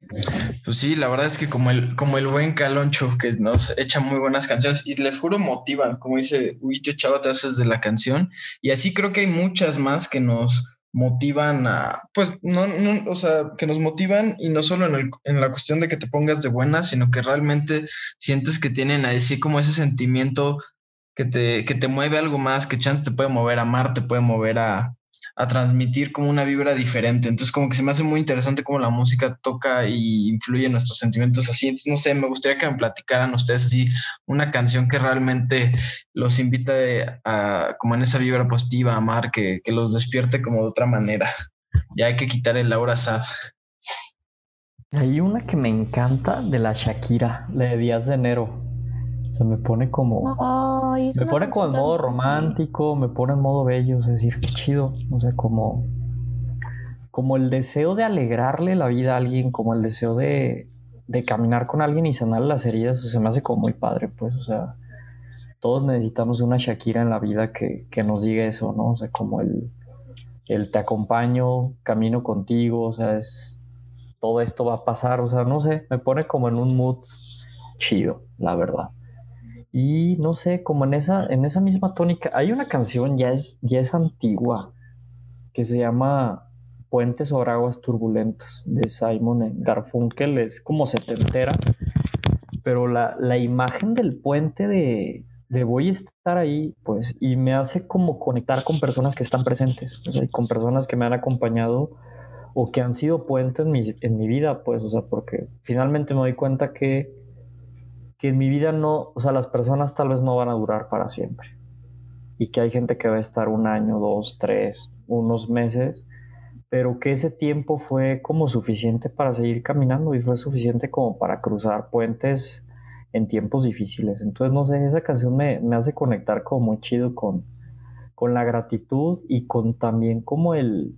pues sí, la verdad es que como el, como el buen Caloncho, que nos echa muy buenas canciones y les juro motivan, como dice Huito Chava, te haces de la canción. Y así creo que hay muchas más que nos motivan a, pues, no, no, o sea, que nos motivan y no solo en, el, en, la cuestión de que te pongas de buena, sino que realmente sientes que tienen así como ese sentimiento que te, que te mueve algo más, que chance te puede mover a amar, te puede mover a, a transmitir como una vibra diferente. Entonces, como que se me hace muy interesante cómo la música toca y influye en nuestros sentimientos así. Entonces, no sé, me gustaría que me platicaran ustedes así una canción que realmente los invita a, como en esa vibra positiva, a amar, que, que los despierte como de otra manera. Ya hay que quitar el aura sad. Hay una que me encanta de la Shakira, la de Días de Enero. Se me pone como. me pone como en modo romántico, me pone en modo bello, es decir, qué chido. O sea, como. Como el deseo de alegrarle la vida a alguien, como el deseo de, de caminar con alguien y sanarle las heridas, o sea, se me hace como muy padre, pues, o sea. Todos necesitamos una Shakira en la vida que, que nos diga eso, ¿no? O sea, como el, el te acompaño, camino contigo, o sea, es todo esto va a pasar, o sea, no sé, me pone como en un mood chido, la verdad. Y no sé, como en esa, en esa misma tónica, hay una canción, ya es, ya es antigua, que se llama Puentes sobre aguas turbulentas, de Simon Garfunkel, es como setentera, pero la, la imagen del puente de, de voy a estar ahí, pues, y me hace como conectar con personas que están presentes, con personas que me han acompañado o que han sido puentes en mi, en mi vida, pues, o sea, porque finalmente me doy cuenta que, que en mi vida no, o sea, las personas tal vez no van a durar para siempre. Y que hay gente que va a estar un año, dos, tres, unos meses, pero que ese tiempo fue como suficiente para seguir caminando y fue suficiente como para cruzar puentes en tiempos difíciles. Entonces, no sé, esa canción me, me hace conectar como muy chido con, con la gratitud y con también como el,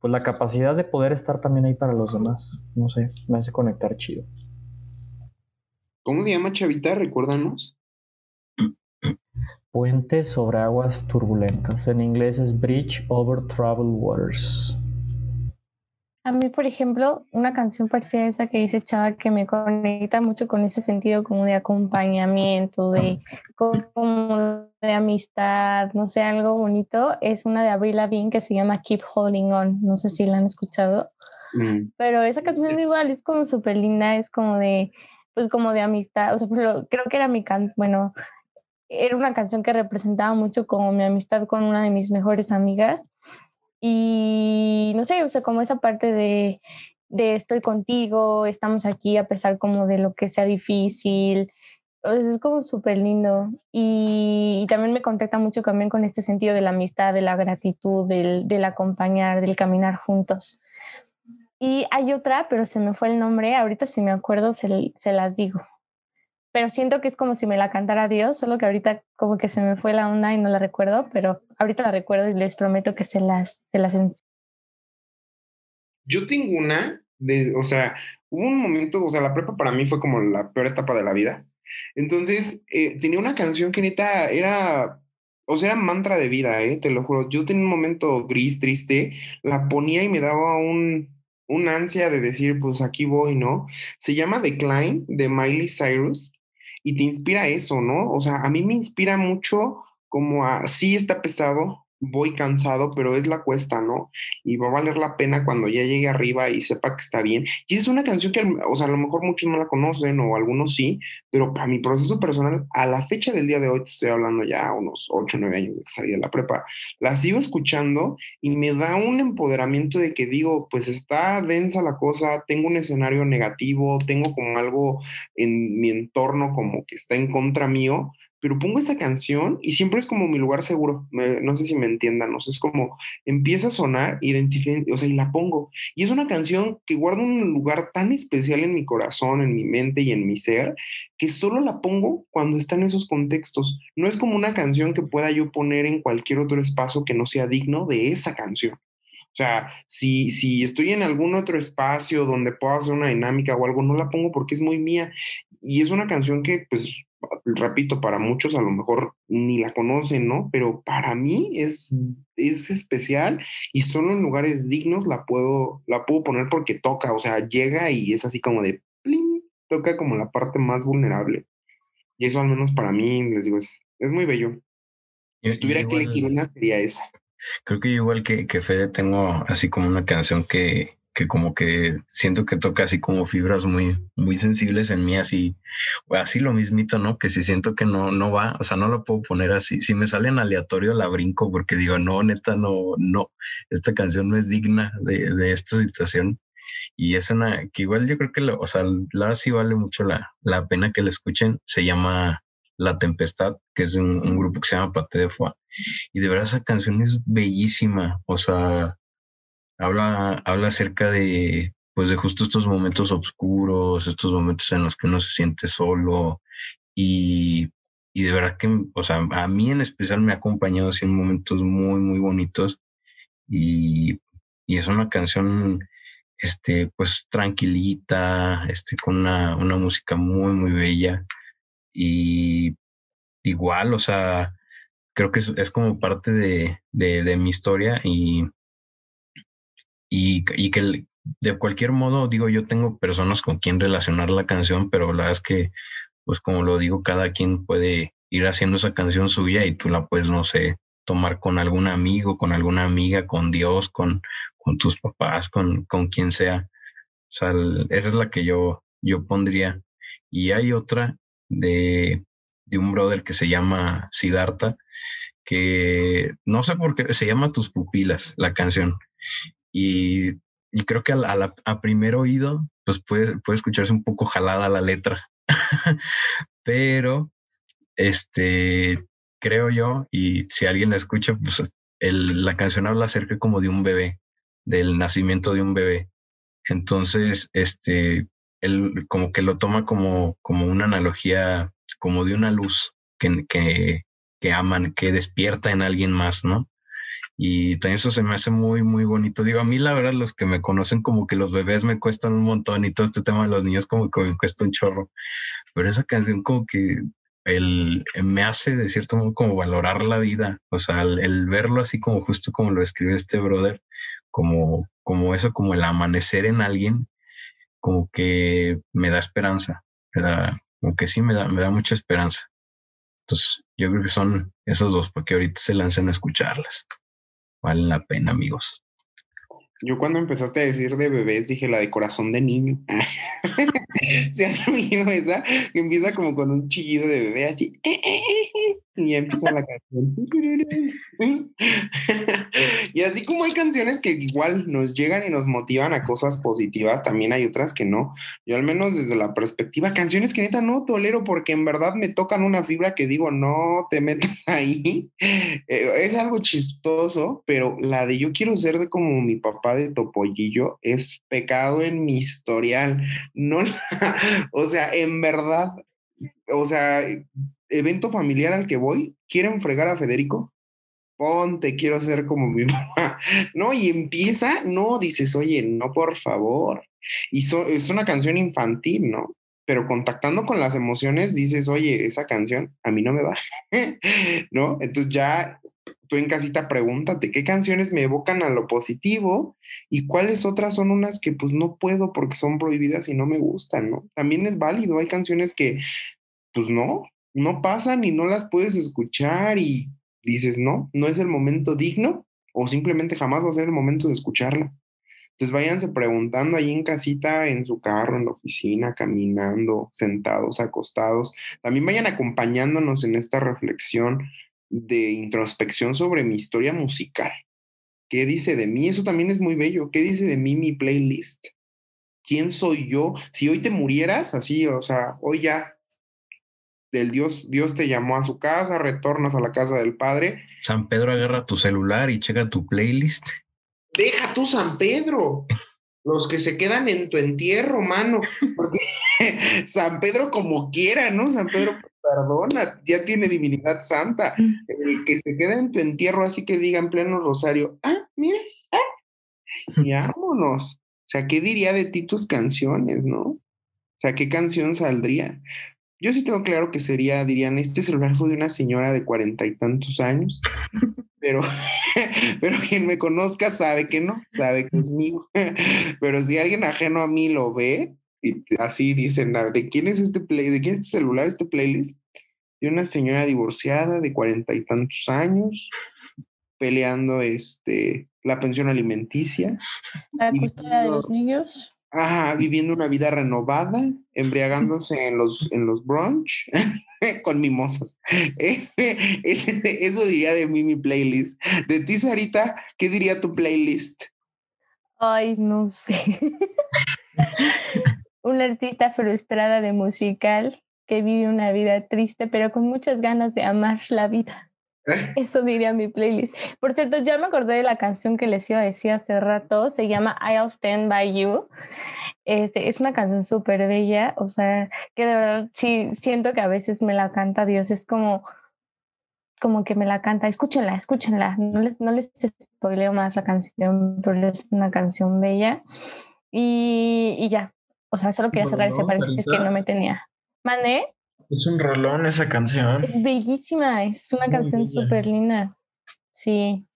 pues la capacidad de poder estar también ahí para los demás. No sé, me hace conectar chido. ¿Cómo se llama Chavita? Recuérdanos. Puente sobre aguas turbulentas. En inglés es Bridge over Troubled Waters. A mí, por ejemplo, una canción parecida a esa que dice Chava que me conecta mucho con ese sentido como de acompañamiento, de como de amistad, no sé, algo bonito, es una de Avril Lavigne que se llama Keep Holding On, no sé si la han escuchado, mm. pero esa canción igual es como súper linda, es como de, pues como de amistad, o sea, creo que era mi can, bueno, era una canción que representaba mucho como mi amistad con una de mis mejores amigas y no sé, o sea, como esa parte de, de estoy contigo, estamos aquí a pesar como de lo que sea difícil. es como súper lindo. Y, también me contacta mucho también con este sentido de la amistad, de la gratitud, del, del acompañar, del caminar juntos. Y hay otra, pero se me fue el nombre. Ahorita si me acuerdo se, se las digo pero siento que es como si me la cantara Dios, solo que ahorita como que se me fue la onda y no la recuerdo, pero ahorita la recuerdo y les prometo que se las, se las Yo tengo una, de, o sea, hubo un momento, o sea, la prepa para mí fue como la peor etapa de la vida. Entonces, eh, tenía una canción que neta era, o sea, era mantra de vida, eh, te lo juro. Yo tenía un momento gris, triste, la ponía y me daba un, un ansia de decir, pues aquí voy, ¿no? Se llama Decline de Miley Cyrus y te inspira eso, ¿no? O sea, a mí me inspira mucho como a, sí está pesado, voy cansado, pero es la cuesta, ¿no? Y va a valer la pena cuando ya llegue arriba y sepa que está bien. Y es una canción que, o sea, a lo mejor muchos no la conocen o algunos sí, pero para mi proceso personal, a la fecha del día de hoy, estoy hablando ya unos 8 o 9 años de que salí de la prepa, la sigo escuchando y me da un empoderamiento de que digo, pues está densa la cosa, tengo un escenario negativo, tengo como algo en mi entorno como que está en contra mío, pero pongo esa canción y siempre es como mi lugar seguro. no sé si me entiendan, no es como empieza a sonar, o sea, y la pongo. Y es una canción que guarda un lugar tan especial en mi corazón, en mi mente y en mi ser, que solo la pongo cuando está en esos contextos. No es como una canción que pueda yo poner en cualquier otro espacio que no sea digno de esa canción. O sea, si, si estoy en algún otro espacio donde pueda hacer una dinámica o algo, no la pongo porque es muy mía. Y es una canción que, pues, repito, para muchos a lo mejor ni la conocen, ¿no? Pero para mí es, es especial y solo en lugares dignos la puedo, la puedo poner porque toca, o sea, llega y es así como de, toca como la parte más vulnerable. Y eso al menos para mí, les digo, es, es muy bello. Si tuviera que elegir una, sería esa. Creo que igual que, que Fede tengo así como una canción que, que como que siento que toca así como fibras muy, muy sensibles en mí, así, así lo mismito, ¿no? Que si siento que no, no va, o sea, no lo puedo poner así. Si me sale en aleatorio, la brinco porque digo, no, neta, no, no, esta canción no es digna de, de esta situación. Y es una que igual yo creo que, o sea, la sí vale mucho la, la pena que la escuchen. Se llama La Tempestad, que es un, un grupo que se llama Pate de Foie. Y de verdad esa canción es bellísima. O sea, habla, habla acerca de, pues de justo estos momentos oscuros, estos momentos en los que uno se siente solo y, y de verdad que, o sea, a mí en especial me ha acompañado así en momentos muy, muy bonitos y, y es una canción, este, pues tranquilita, este, con una, una música muy, muy bella y igual, o sea, creo que es, es como parte de, de, de, mi historia y, y, y que de cualquier modo, digo, yo tengo personas con quien relacionar la canción, pero la verdad es que, pues como lo digo, cada quien puede ir haciendo esa canción suya y tú la puedes, no sé, tomar con algún amigo, con alguna amiga, con Dios, con, con tus papás, con, con quien sea. O sea, esa es la que yo, yo pondría. Y hay otra de, de un brother que se llama Siddhartha, que no sé por qué se llama Tus pupilas, la canción. Y, y creo que a, a, a, primer oído, pues puede, puede escucharse un poco jalada la letra. Pero, este, creo yo, y si alguien la escucha, pues el, la canción habla acerca como de un bebé, del nacimiento de un bebé. Entonces, este, él como que lo toma como, como una analogía, como de una luz que, que, que aman, que despierta en alguien más, ¿no? Y también eso se me hace muy, muy bonito. Digo, a mí la verdad, los que me conocen como que los bebés me cuestan un montón y todo este tema de los niños como que me cuesta un chorro. Pero esa canción como que el, me hace de cierto modo como valorar la vida, o sea, el, el, verlo así como justo como lo escribe este brother, como, como eso, como el amanecer en alguien, como que me da esperanza, me da, como que sí me da, me da mucha esperanza. Entonces, yo creo que son esos dos, porque ahorita se lancen a escucharlas. Valen la pena, amigos. Yo cuando empezaste a decir de bebés dije la de corazón de niño. ¿Se han oído esa? Que empieza como con un chillido de bebé así. Y empieza la canción. y así como hay canciones que igual nos llegan y nos motivan a cosas positivas, también hay otras que no. Yo al menos desde la perspectiva, canciones que neta no tolero porque en verdad me tocan una fibra que digo, no te metas ahí. es algo chistoso, pero la de yo quiero ser de como mi papá de Topollillo es pecado en mi historial. No, o sea, en verdad, o sea, evento familiar al que voy, quieren fregar a Federico, ponte, quiero ser como mi mamá, ¿no? Y empieza, no, dices, oye, no, por favor. Y es una canción infantil, ¿no? Pero contactando con las emociones, dices, oye, esa canción a mí no me va, ¿no? Entonces ya tú en casita pregúntate qué canciones me evocan a lo positivo y cuáles otras son unas que pues no puedo porque son prohibidas y no me gustan, ¿no? También es válido, hay canciones que pues no, no pasan y no las puedes escuchar y dices, no, no es el momento digno o simplemente jamás va a ser el momento de escucharla. Entonces váyanse preguntando ahí en casita, en su carro, en la oficina, caminando, sentados, acostados. También vayan acompañándonos en esta reflexión de introspección sobre mi historia musical. ¿Qué dice de mí? Eso también es muy bello. ¿Qué dice de mí mi playlist? ¿Quién soy yo? Si hoy te murieras, así, o sea, hoy ya del Dios, Dios te llamó a su casa, retornas a la casa del Padre. San Pedro agarra tu celular y checa tu playlist. Deja tú San Pedro, los que se quedan en tu entierro, mano, porque San Pedro como quiera, ¿no? San Pedro perdona, ya tiene divinidad santa. El que se queda en tu entierro, así que diga en pleno rosario, ah, mire, ah, y vámonos. O sea, ¿qué diría de ti tus canciones, no? O sea, ¿qué canción saldría? Yo sí tengo claro que sería, dirían, este celular fue de una señora de cuarenta y tantos años, pero, pero quien me conozca sabe que no, sabe que es mío. Pero si alguien ajeno a mí lo ve, y así dicen, ¿de quién es este play, de quién es este celular, este playlist? De una señora divorciada de cuarenta y tantos años, peleando este, la pensión alimenticia. La custodia de los niños. Ajá, viviendo una vida renovada, embriagándose en los, en los brunch con mimosas. eso diría de mí mi playlist. De ti, Sarita, ¿qué diría tu playlist? Ay, no sé. una artista frustrada de musical que vive una vida triste, pero con muchas ganas de amar la vida. Eso diría mi playlist. Por cierto, ya me acordé de la canción que les iba a decir hace rato, se llama I'll Stand By You. Este, es una canción súper bella, o sea, que de verdad sí siento que a veces me la canta Dios, es como, como que me la canta, escúchenla, escúchenla, no les, no les spoileo más la canción, pero es una canción bella. Y, y ya, o sea, solo quería cerrar ese paréntesis que no me tenía. ¿Mané? Es un rolón esa canción. Es bellísima, es una canción súper linda. Sí.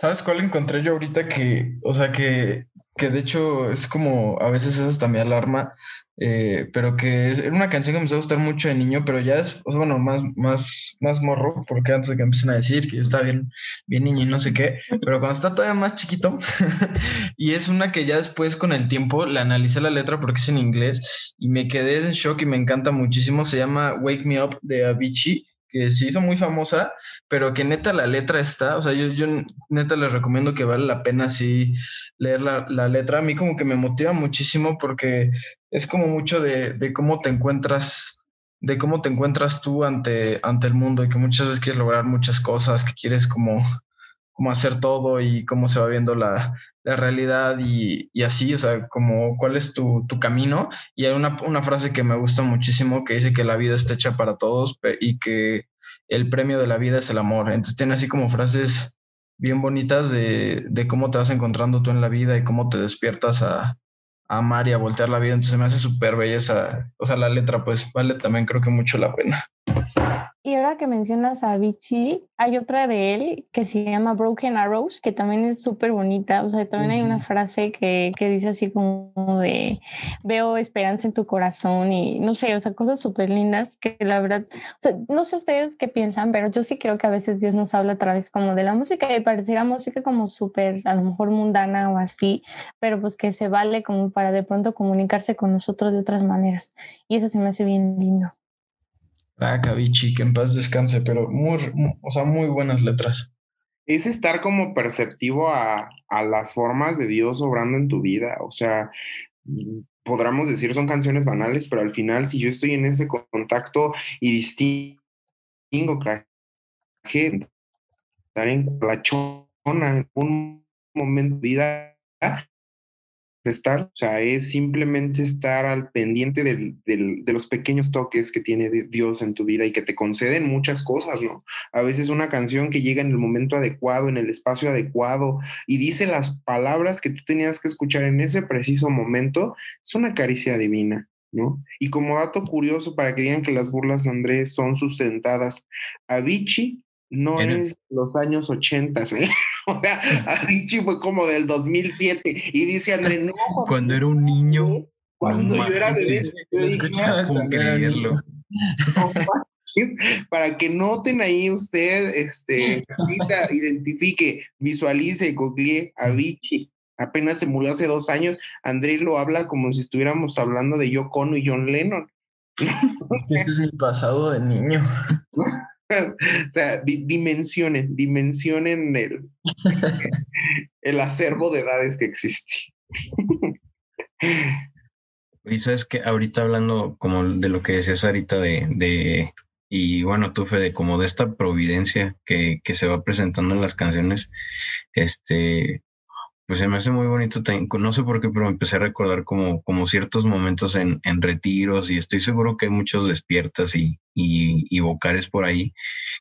¿Sabes cuál encontré yo ahorita que, o sea, que que de hecho es como, a veces es hasta mi alarma, eh, pero que es una canción que me empezó a gustar mucho de niño, pero ya es, bueno, más, más, más morro, porque antes de que empiecen a decir que yo estaba bien, bien niño y no sé qué, pero cuando está todavía más chiquito, y es una que ya después con el tiempo le analicé la letra porque es en inglés y me quedé en shock y me encanta muchísimo, se llama Wake Me Up de Avicii que se hizo muy famosa, pero que neta la letra está, o sea, yo, yo neta les recomiendo que vale la pena así leer la, la, letra. A mí como que me motiva muchísimo porque es como mucho de, de, cómo te encuentras, de cómo te encuentras tú ante, ante el mundo y que muchas veces quieres lograr muchas cosas, que quieres como, como hacer todo y cómo se va viendo la, la realidad y, y, así, o sea, como cuál es tu, tu camino. Y hay una, una, frase que me gusta muchísimo que dice que la vida está hecha para todos y que el premio de la vida es el amor. Entonces tiene así como frases bien bonitas de, de cómo te vas encontrando tú en la vida y cómo te despiertas a, a amar y a voltear la vida. Entonces me hace súper belleza. O sea, la letra pues vale también creo que mucho la pena. Y ahora que mencionas a Vichy, hay otra de él que se llama Broken Arrows, que también es súper bonita. O sea, también hay una frase que, que, dice así como de veo esperanza en tu corazón y no sé, o sea, cosas súper lindas que la verdad, o sea, no sé ustedes qué piensan, pero yo sí creo que a veces Dios nos habla a través como de la música y pareciera música como súper, a lo mejor mundana o así, pero pues que se vale como para de pronto comunicarse con nosotros de otras maneras. Y eso se me hace bien lindo. Ah, Cavichi, que en paz descanse, pero muy, o sea, muy buenas letras. Es estar como perceptivo a, a las formas de Dios obrando en tu vida. O sea, podríamos decir son canciones banales, pero al final, si yo estoy en ese contacto y distingo que estar en la chona en un momento de vida estar, o sea, es simplemente estar al pendiente del, del, de los pequeños toques que tiene Dios en tu vida y que te conceden muchas cosas, ¿no? A veces una canción que llega en el momento adecuado, en el espacio adecuado y dice las palabras que tú tenías que escuchar en ese preciso momento, es una caricia divina. ¿No? Y como dato curioso, para que digan que las burlas de Andrés son sustentadas, Avicii no es los años 80, ¿eh? O sea, Avicii fue como del 2007 y dice André, no. Cuando era un niño. Cuando yo era bebé, yo dije, creerlo. para que noten ahí usted, este, cita, identifique, visualice, googlee Avicii. Apenas se murió hace dos años. Andrés lo habla como si estuviéramos hablando de Yoko Ono y John Lennon. Ese es mi pasado de niño. o sea, dimensionen, dimensionen el, el acervo de edades que existe. Y sabes que ahorita hablando como de lo que decías ahorita de, de y bueno, tú Fede, como de esta providencia que, que se va presentando en las canciones, este, pues se me hace muy bonito, no sé por qué, pero empecé a recordar como, como ciertos momentos en, en retiros y estoy seguro que hay muchos despiertas y, y, y, vocares por ahí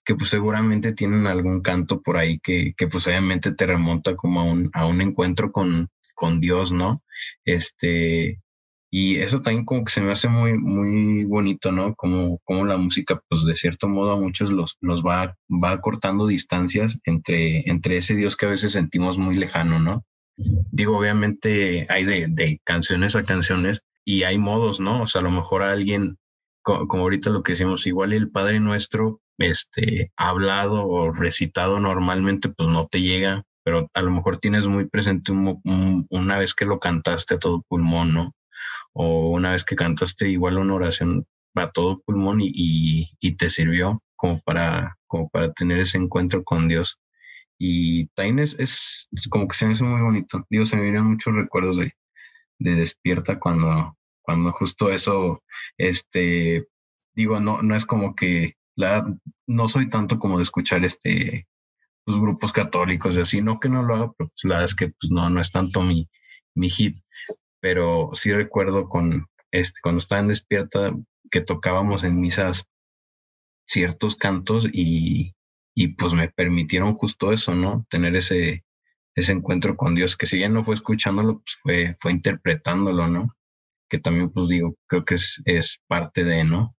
que pues seguramente tienen algún canto por ahí que, que pues obviamente te remonta como a un, a un encuentro con, con Dios, ¿no? Este, y eso también como que se me hace muy, muy bonito, ¿no? Como, como la música, pues de cierto modo a muchos los, los va, va cortando distancias entre, entre ese Dios que a veces sentimos muy lejano, ¿no? Digo, obviamente hay de, de, canciones a canciones y hay modos, ¿no? O sea, a lo mejor a alguien, como, ahorita lo que decimos, igual el Padre Nuestro, este, hablado o recitado normalmente, pues no te llega, pero a lo mejor tienes muy presente un, un, una vez que lo cantaste a todo pulmón, ¿no? O una vez que cantaste igual una oración a todo pulmón y, y, y te sirvió como para, como para tener ese encuentro con Dios. Y también es, es, como que se me hizo muy bonito. Digo, se me vienen muchos recuerdos de, de despierta cuando, cuando justo eso, este, digo, no, no es como que La, no soy tanto como de escuchar este los pues, grupos católicos y así, no que no lo haga, pero pues la verdad es que pues no, no es tanto mi, mi hit, pero sí recuerdo con este, cuando estaba en despierta que tocábamos en misas ciertos cantos y, y pues me permitieron justo eso, ¿no? Tener ese, ese encuentro con Dios, que si ya no fue escuchándolo, pues fue, fue interpretándolo, ¿no? Que también, pues digo, creo que es, es parte de, ¿no?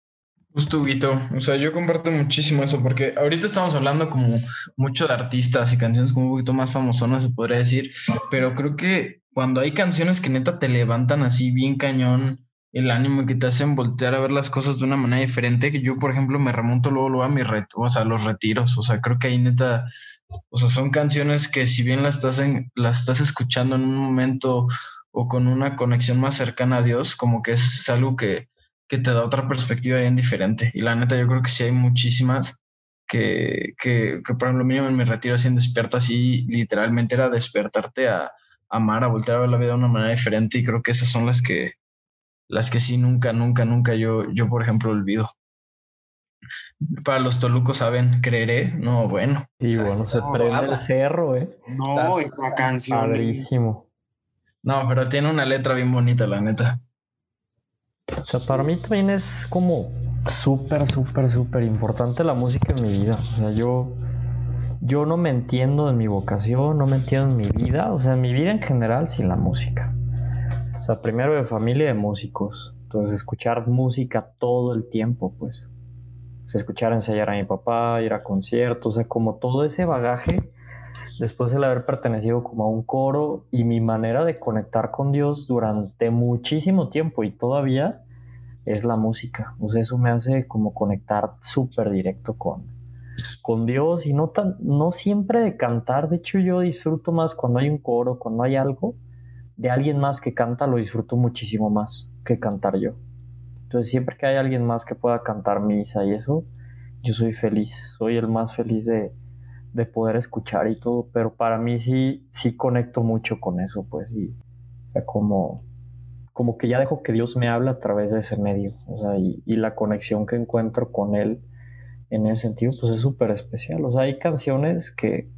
Justo, Guito. O sea, yo comparto muchísimo eso, porque ahorita estamos hablando como mucho de artistas y canciones como un poquito más famosonas, se podría decir, pero creo que cuando hay canciones que neta te levantan así bien cañón el ánimo que te hacen voltear a ver las cosas de una manera diferente, que yo, por ejemplo, me remonto luego, luego a mi reto, o sea, los retiros, o sea, creo que ahí neta o sea, son canciones que si bien las estás, en, las estás escuchando en un momento o con una conexión más cercana a Dios, como que es, algo que, que, te da otra perspectiva bien diferente. Y la neta, yo creo que sí hay muchísimas que, que, que por ejemplo, mío en mi retiro en despierta, así literalmente era despertarte a, a amar, a voltear a ver la vida de una manera diferente. Y creo que esas son las que, las que sí nunca, nunca, nunca yo, yo por ejemplo, olvido. Para los tolucos saben, creeré, no, bueno. Y bueno, se prende el cerro, ¿eh? No, esa canción. Padrísimo. No, pero tiene una letra bien bonita, la neta. O sea, para mí también es como súper, súper, súper importante la música en mi vida. O sea, yo, yo no me entiendo en mi vocación, no me entiendo en mi vida, o sea, en mi vida en general sin la música. O sea, primero de familia de músicos. Entonces, escuchar música todo el tiempo, pues escuchar ensayar a mi papá, ir a conciertos, o sea, como todo ese bagaje, después de haber pertenecido como a un coro y mi manera de conectar con Dios durante muchísimo tiempo y todavía es la música. O sea, eso me hace como conectar súper directo con, con Dios y no, tan, no siempre de cantar. De hecho, yo disfruto más cuando hay un coro, cuando hay algo de alguien más que canta, lo disfruto muchísimo más que cantar yo. Entonces, siempre que hay alguien más que pueda cantar misa y eso, yo soy feliz, soy el más feliz de, poder escuchar y todo, pero para mí sí, sí conecto mucho con eso, pues, o sea, como, como que ya dejo que Dios me hable a través de ese medio, o sea, y, la conexión que encuentro con Él en ese sentido, pues es súper especial, o sea, hay canciones que,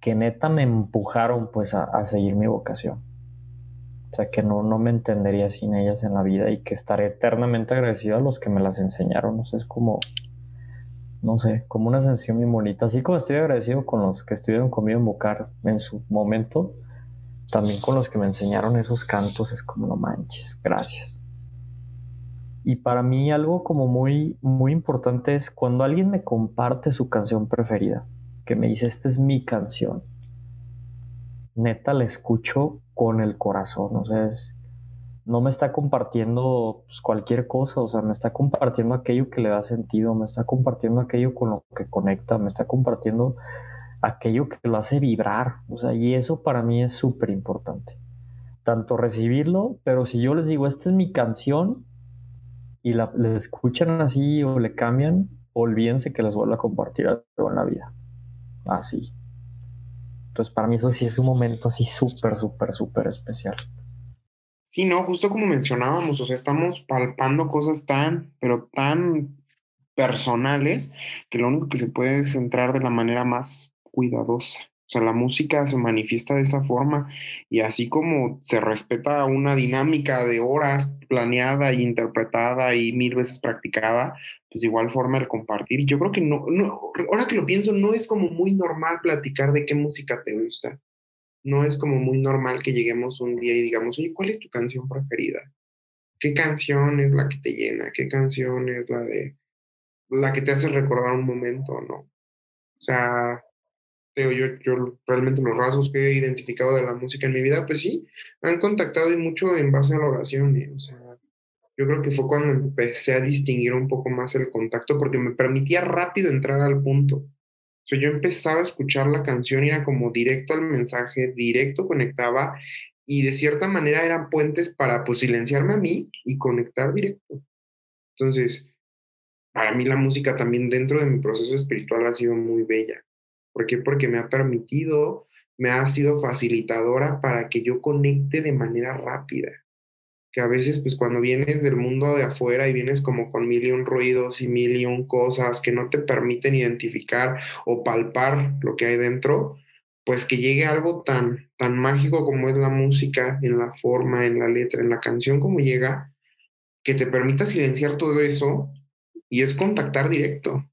que neta me empujaron, pues, a seguir mi vocación. O sea, que no, no me entendería sin ellas en la vida y que estaré eternamente agradecido a los que me las enseñaron. Es como, no sé, como una sensación muy bonita. Así como estoy agradecido con los que estuvieron conmigo en Bocar en su momento, también con los que me enseñaron esos cantos, es como, no manches, gracias. Y para mí algo como muy, muy importante es cuando alguien me comparte su canción preferida, que me dice, esta es mi canción neta la escucho con el corazón, o sea, es, no me está compartiendo pues, cualquier cosa, o sea, me está compartiendo aquello que le da sentido, me está compartiendo aquello con lo que conecta, me está compartiendo aquello que lo hace vibrar, o sea, y eso para mí es súper importante. Tanto recibirlo, pero si yo les digo, esta es mi canción, y la, le escuchan así o le cambian, olvídense que les vuelvo a compartir algo en la vida. Así. Entonces, para mí eso sí es un momento así súper, súper, súper especial. Sí, no, justo como mencionábamos, o sea, estamos palpando cosas tan, pero tan personales que lo único que se puede es entrar de la manera más cuidadosa. O sea, la música se manifiesta de esa forma y así como se respeta una dinámica de horas planeada e interpretada y mil veces practicada, pues igual forma el compartir. Yo creo que no, no, ahora que lo pienso, no es como muy normal platicar de qué música te gusta. No es como muy normal que lleguemos un día y digamos, oye, ¿cuál es tu canción preferida? ¿Qué canción es la que te llena? ¿Qué canción es la de la que te hace recordar un momento, no? O sea, yo, yo realmente los rasgos que he identificado de la música en mi vida, pues sí, han contactado y mucho en base a la oración. ¿eh? O sea, yo creo que fue cuando empecé a distinguir un poco más el contacto porque me permitía rápido entrar al punto. O yo empezaba a escuchar la canción y era como directo al mensaje, directo conectaba y de cierta manera eran puentes para pues silenciarme a mí y conectar directo. Entonces, para mí la música también dentro de mi proceso espiritual ha sido muy bella. ¿Por qué? Porque me ha permitido, me ha sido facilitadora para que yo conecte de manera rápida que a veces pues cuando vienes del mundo de afuera y vienes como con mil y un ruidos y mil y un cosas que no te permiten identificar o palpar lo que hay dentro, pues que llegue algo tan, tan mágico como es la música, en la forma, en la letra, en la canción, como llega, que te permita silenciar todo eso y es contactar directo.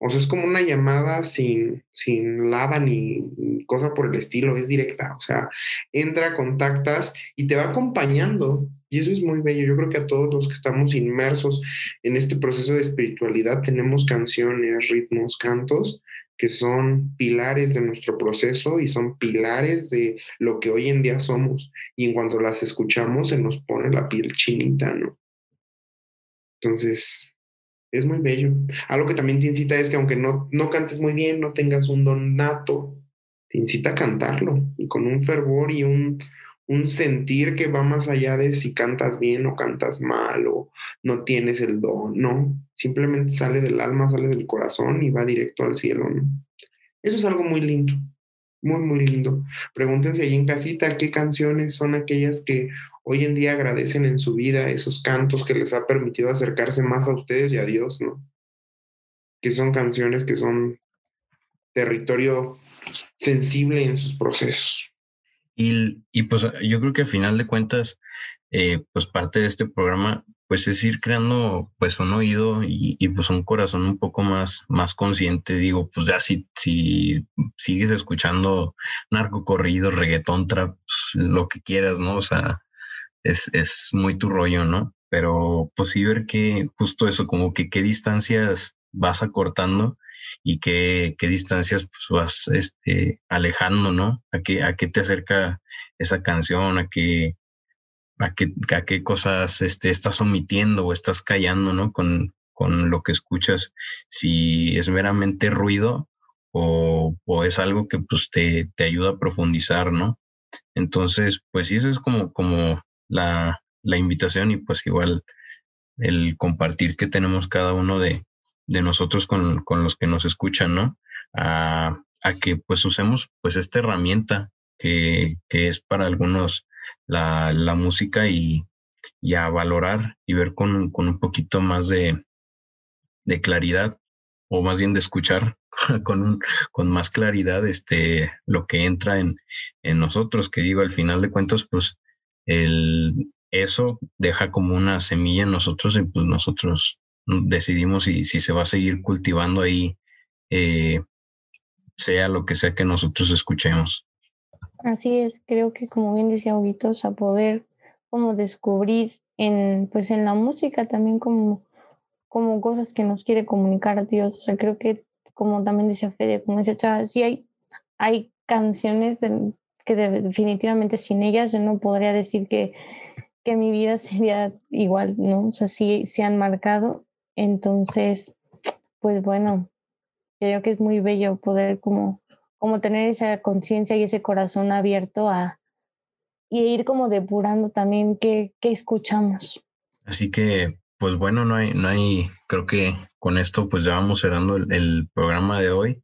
O sea, es como una llamada sin, sin lava ni cosa por el estilo, es directa. O sea, entra, contactas y te va acompañando. Y eso es muy bello. Yo creo que a todos los que estamos inmersos en este proceso de espiritualidad tenemos canciones, ritmos, cantos que son pilares de nuestro proceso y son pilares de lo que hoy en día somos. Y en cuanto las escuchamos se nos pone la piel chinita, ¿no? Entonces, es muy bello. Algo que también te incita es que aunque no, no cantes muy bien, no tengas un don nato, te incita a cantarlo y con un fervor y un, un sentir que va más allá de si cantas bien o cantas mal o no tienes el don, no, simplemente sale del alma, sale del corazón y va directo al cielo. Eso es algo muy lindo, muy, muy lindo. Pregúntense ahí en casita qué canciones son aquellas que hoy en día agradecen en su vida, esos cantos que les ha permitido acercarse más a ustedes y a Dios, ¿no? Que son canciones que son territorio sensible en sus procesos. Y, y pues yo creo que al final de cuentas, eh, pues parte de este programa, pues es ir creando pues un oído y, y, pues un corazón un poco más, más consciente. Digo, pues ya si, si sigues escuchando narcocorridos, reggaetón, trap, pues, lo que quieras, ¿no? O sea, es, es muy tu rollo, ¿no? Pero pues sí ver que justo eso, como que qué distancias vas acortando y qué, qué distancias pues vas este, alejando, ¿no? A qué, a qué te acerca esa canción, a qué, a qué, a qué cosas este, estás omitiendo o estás callando, ¿no? Con, con lo que escuchas, si es meramente ruido o, o es algo que pues te, te ayuda a profundizar, ¿no? Entonces, pues sí, eso es como, como la, la invitación y pues igual el compartir que tenemos cada uno de, de nosotros con, con, los que nos escuchan, ¿no? A, a, que pues usemos pues esta herramienta que, que es para algunos la, la música y, a valorar y ver con, con un poquito más de, de, claridad o más bien de escuchar con, con más claridad este, lo que entra en, en nosotros, que digo, al final de cuentas, pues el, eso deja como una semilla en nosotros y pues nosotros decidimos si, si se va a seguir cultivando ahí, eh, sea lo que sea que nosotros escuchemos. Así es, creo que como bien decía Huguito, a poder como descubrir en, pues en la música también como, como cosas que nos quiere comunicar Dios. O sea, creo que como también decía Fede, como decía Chava, sí hay, hay canciones que definitivamente sin ellas yo no podría decir que, que mi vida sería igual, ¿no? O sea, sí se han marcado entonces, pues bueno, creo que es muy bello poder como, como tener esa conciencia y ese corazón abierto a y ir como depurando también qué, qué escuchamos. Así que, pues bueno, no hay, no hay, creo que con esto pues ya vamos cerrando el, programa de hoy.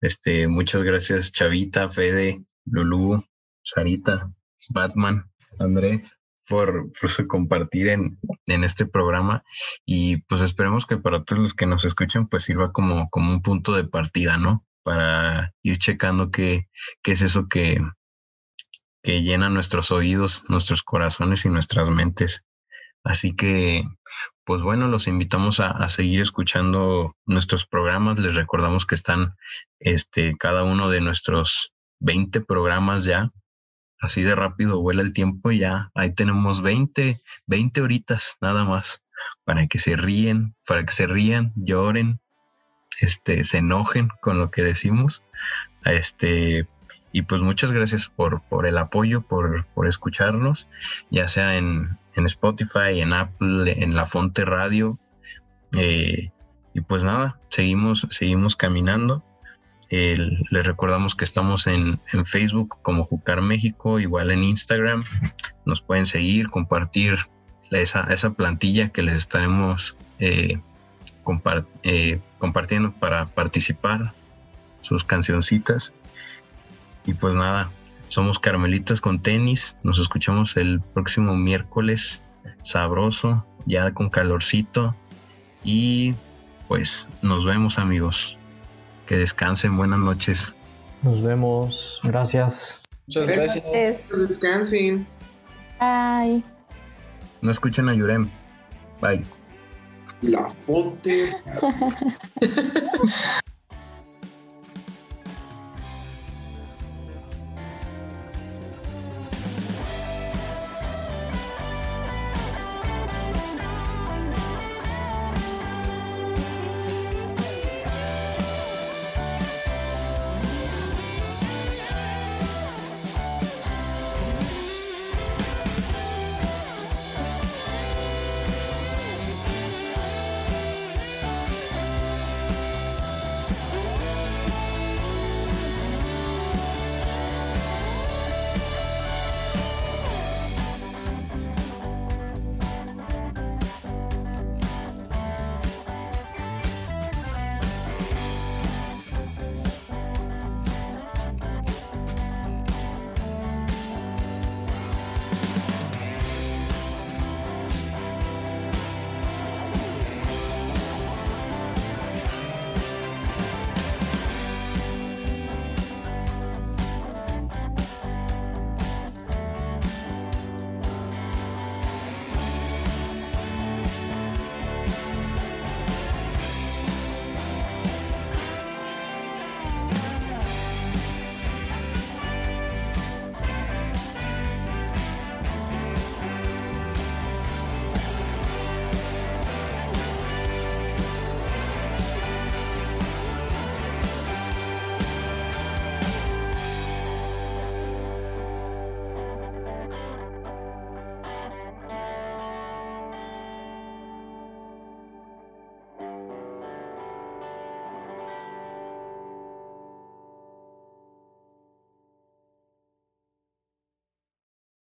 Este, muchas gracias Chavita, Fede, Lulú, Sarita, Batman, André, por, compartir en, en, este programa y pues esperemos que para todos los que nos escuchen pues sirva como, como un punto de partida, ¿no? Para ir checando qué, qué es eso que, que llena nuestros oídos, nuestros corazones y nuestras mentes. Así que, pues bueno, los invitamos a, a, seguir escuchando nuestros programas. Les recordamos que están este, cada uno de nuestros 20 programas ya así de rápido vuela el tiempo y ya ahí tenemos 20, 20 horitas nada más para que se ríen, para que se rían, lloren, este, se enojen con lo que decimos. Este, y pues muchas gracias por, el apoyo, por, escucharnos, ya sea en, Spotify, en Apple, en La Fonte Radio. Eh, y pues nada, seguimos, seguimos caminando les recordamos que estamos en, Facebook como Jucar México, igual en Instagram. Nos pueden seguir, compartir esa, esa plantilla que les estaremos eh, eh, compartiendo para participar, sus cancioncitas. Y pues nada, somos Carmelitas con tenis. Nos escuchamos el próximo miércoles sabroso, ya con calorcito. Y pues nos vemos amigos. Que descansen, buenas noches. Nos vemos. Gracias. Muchas gracias. Descansen. Bye. No escuchen a Yurem. Bye. La ponte.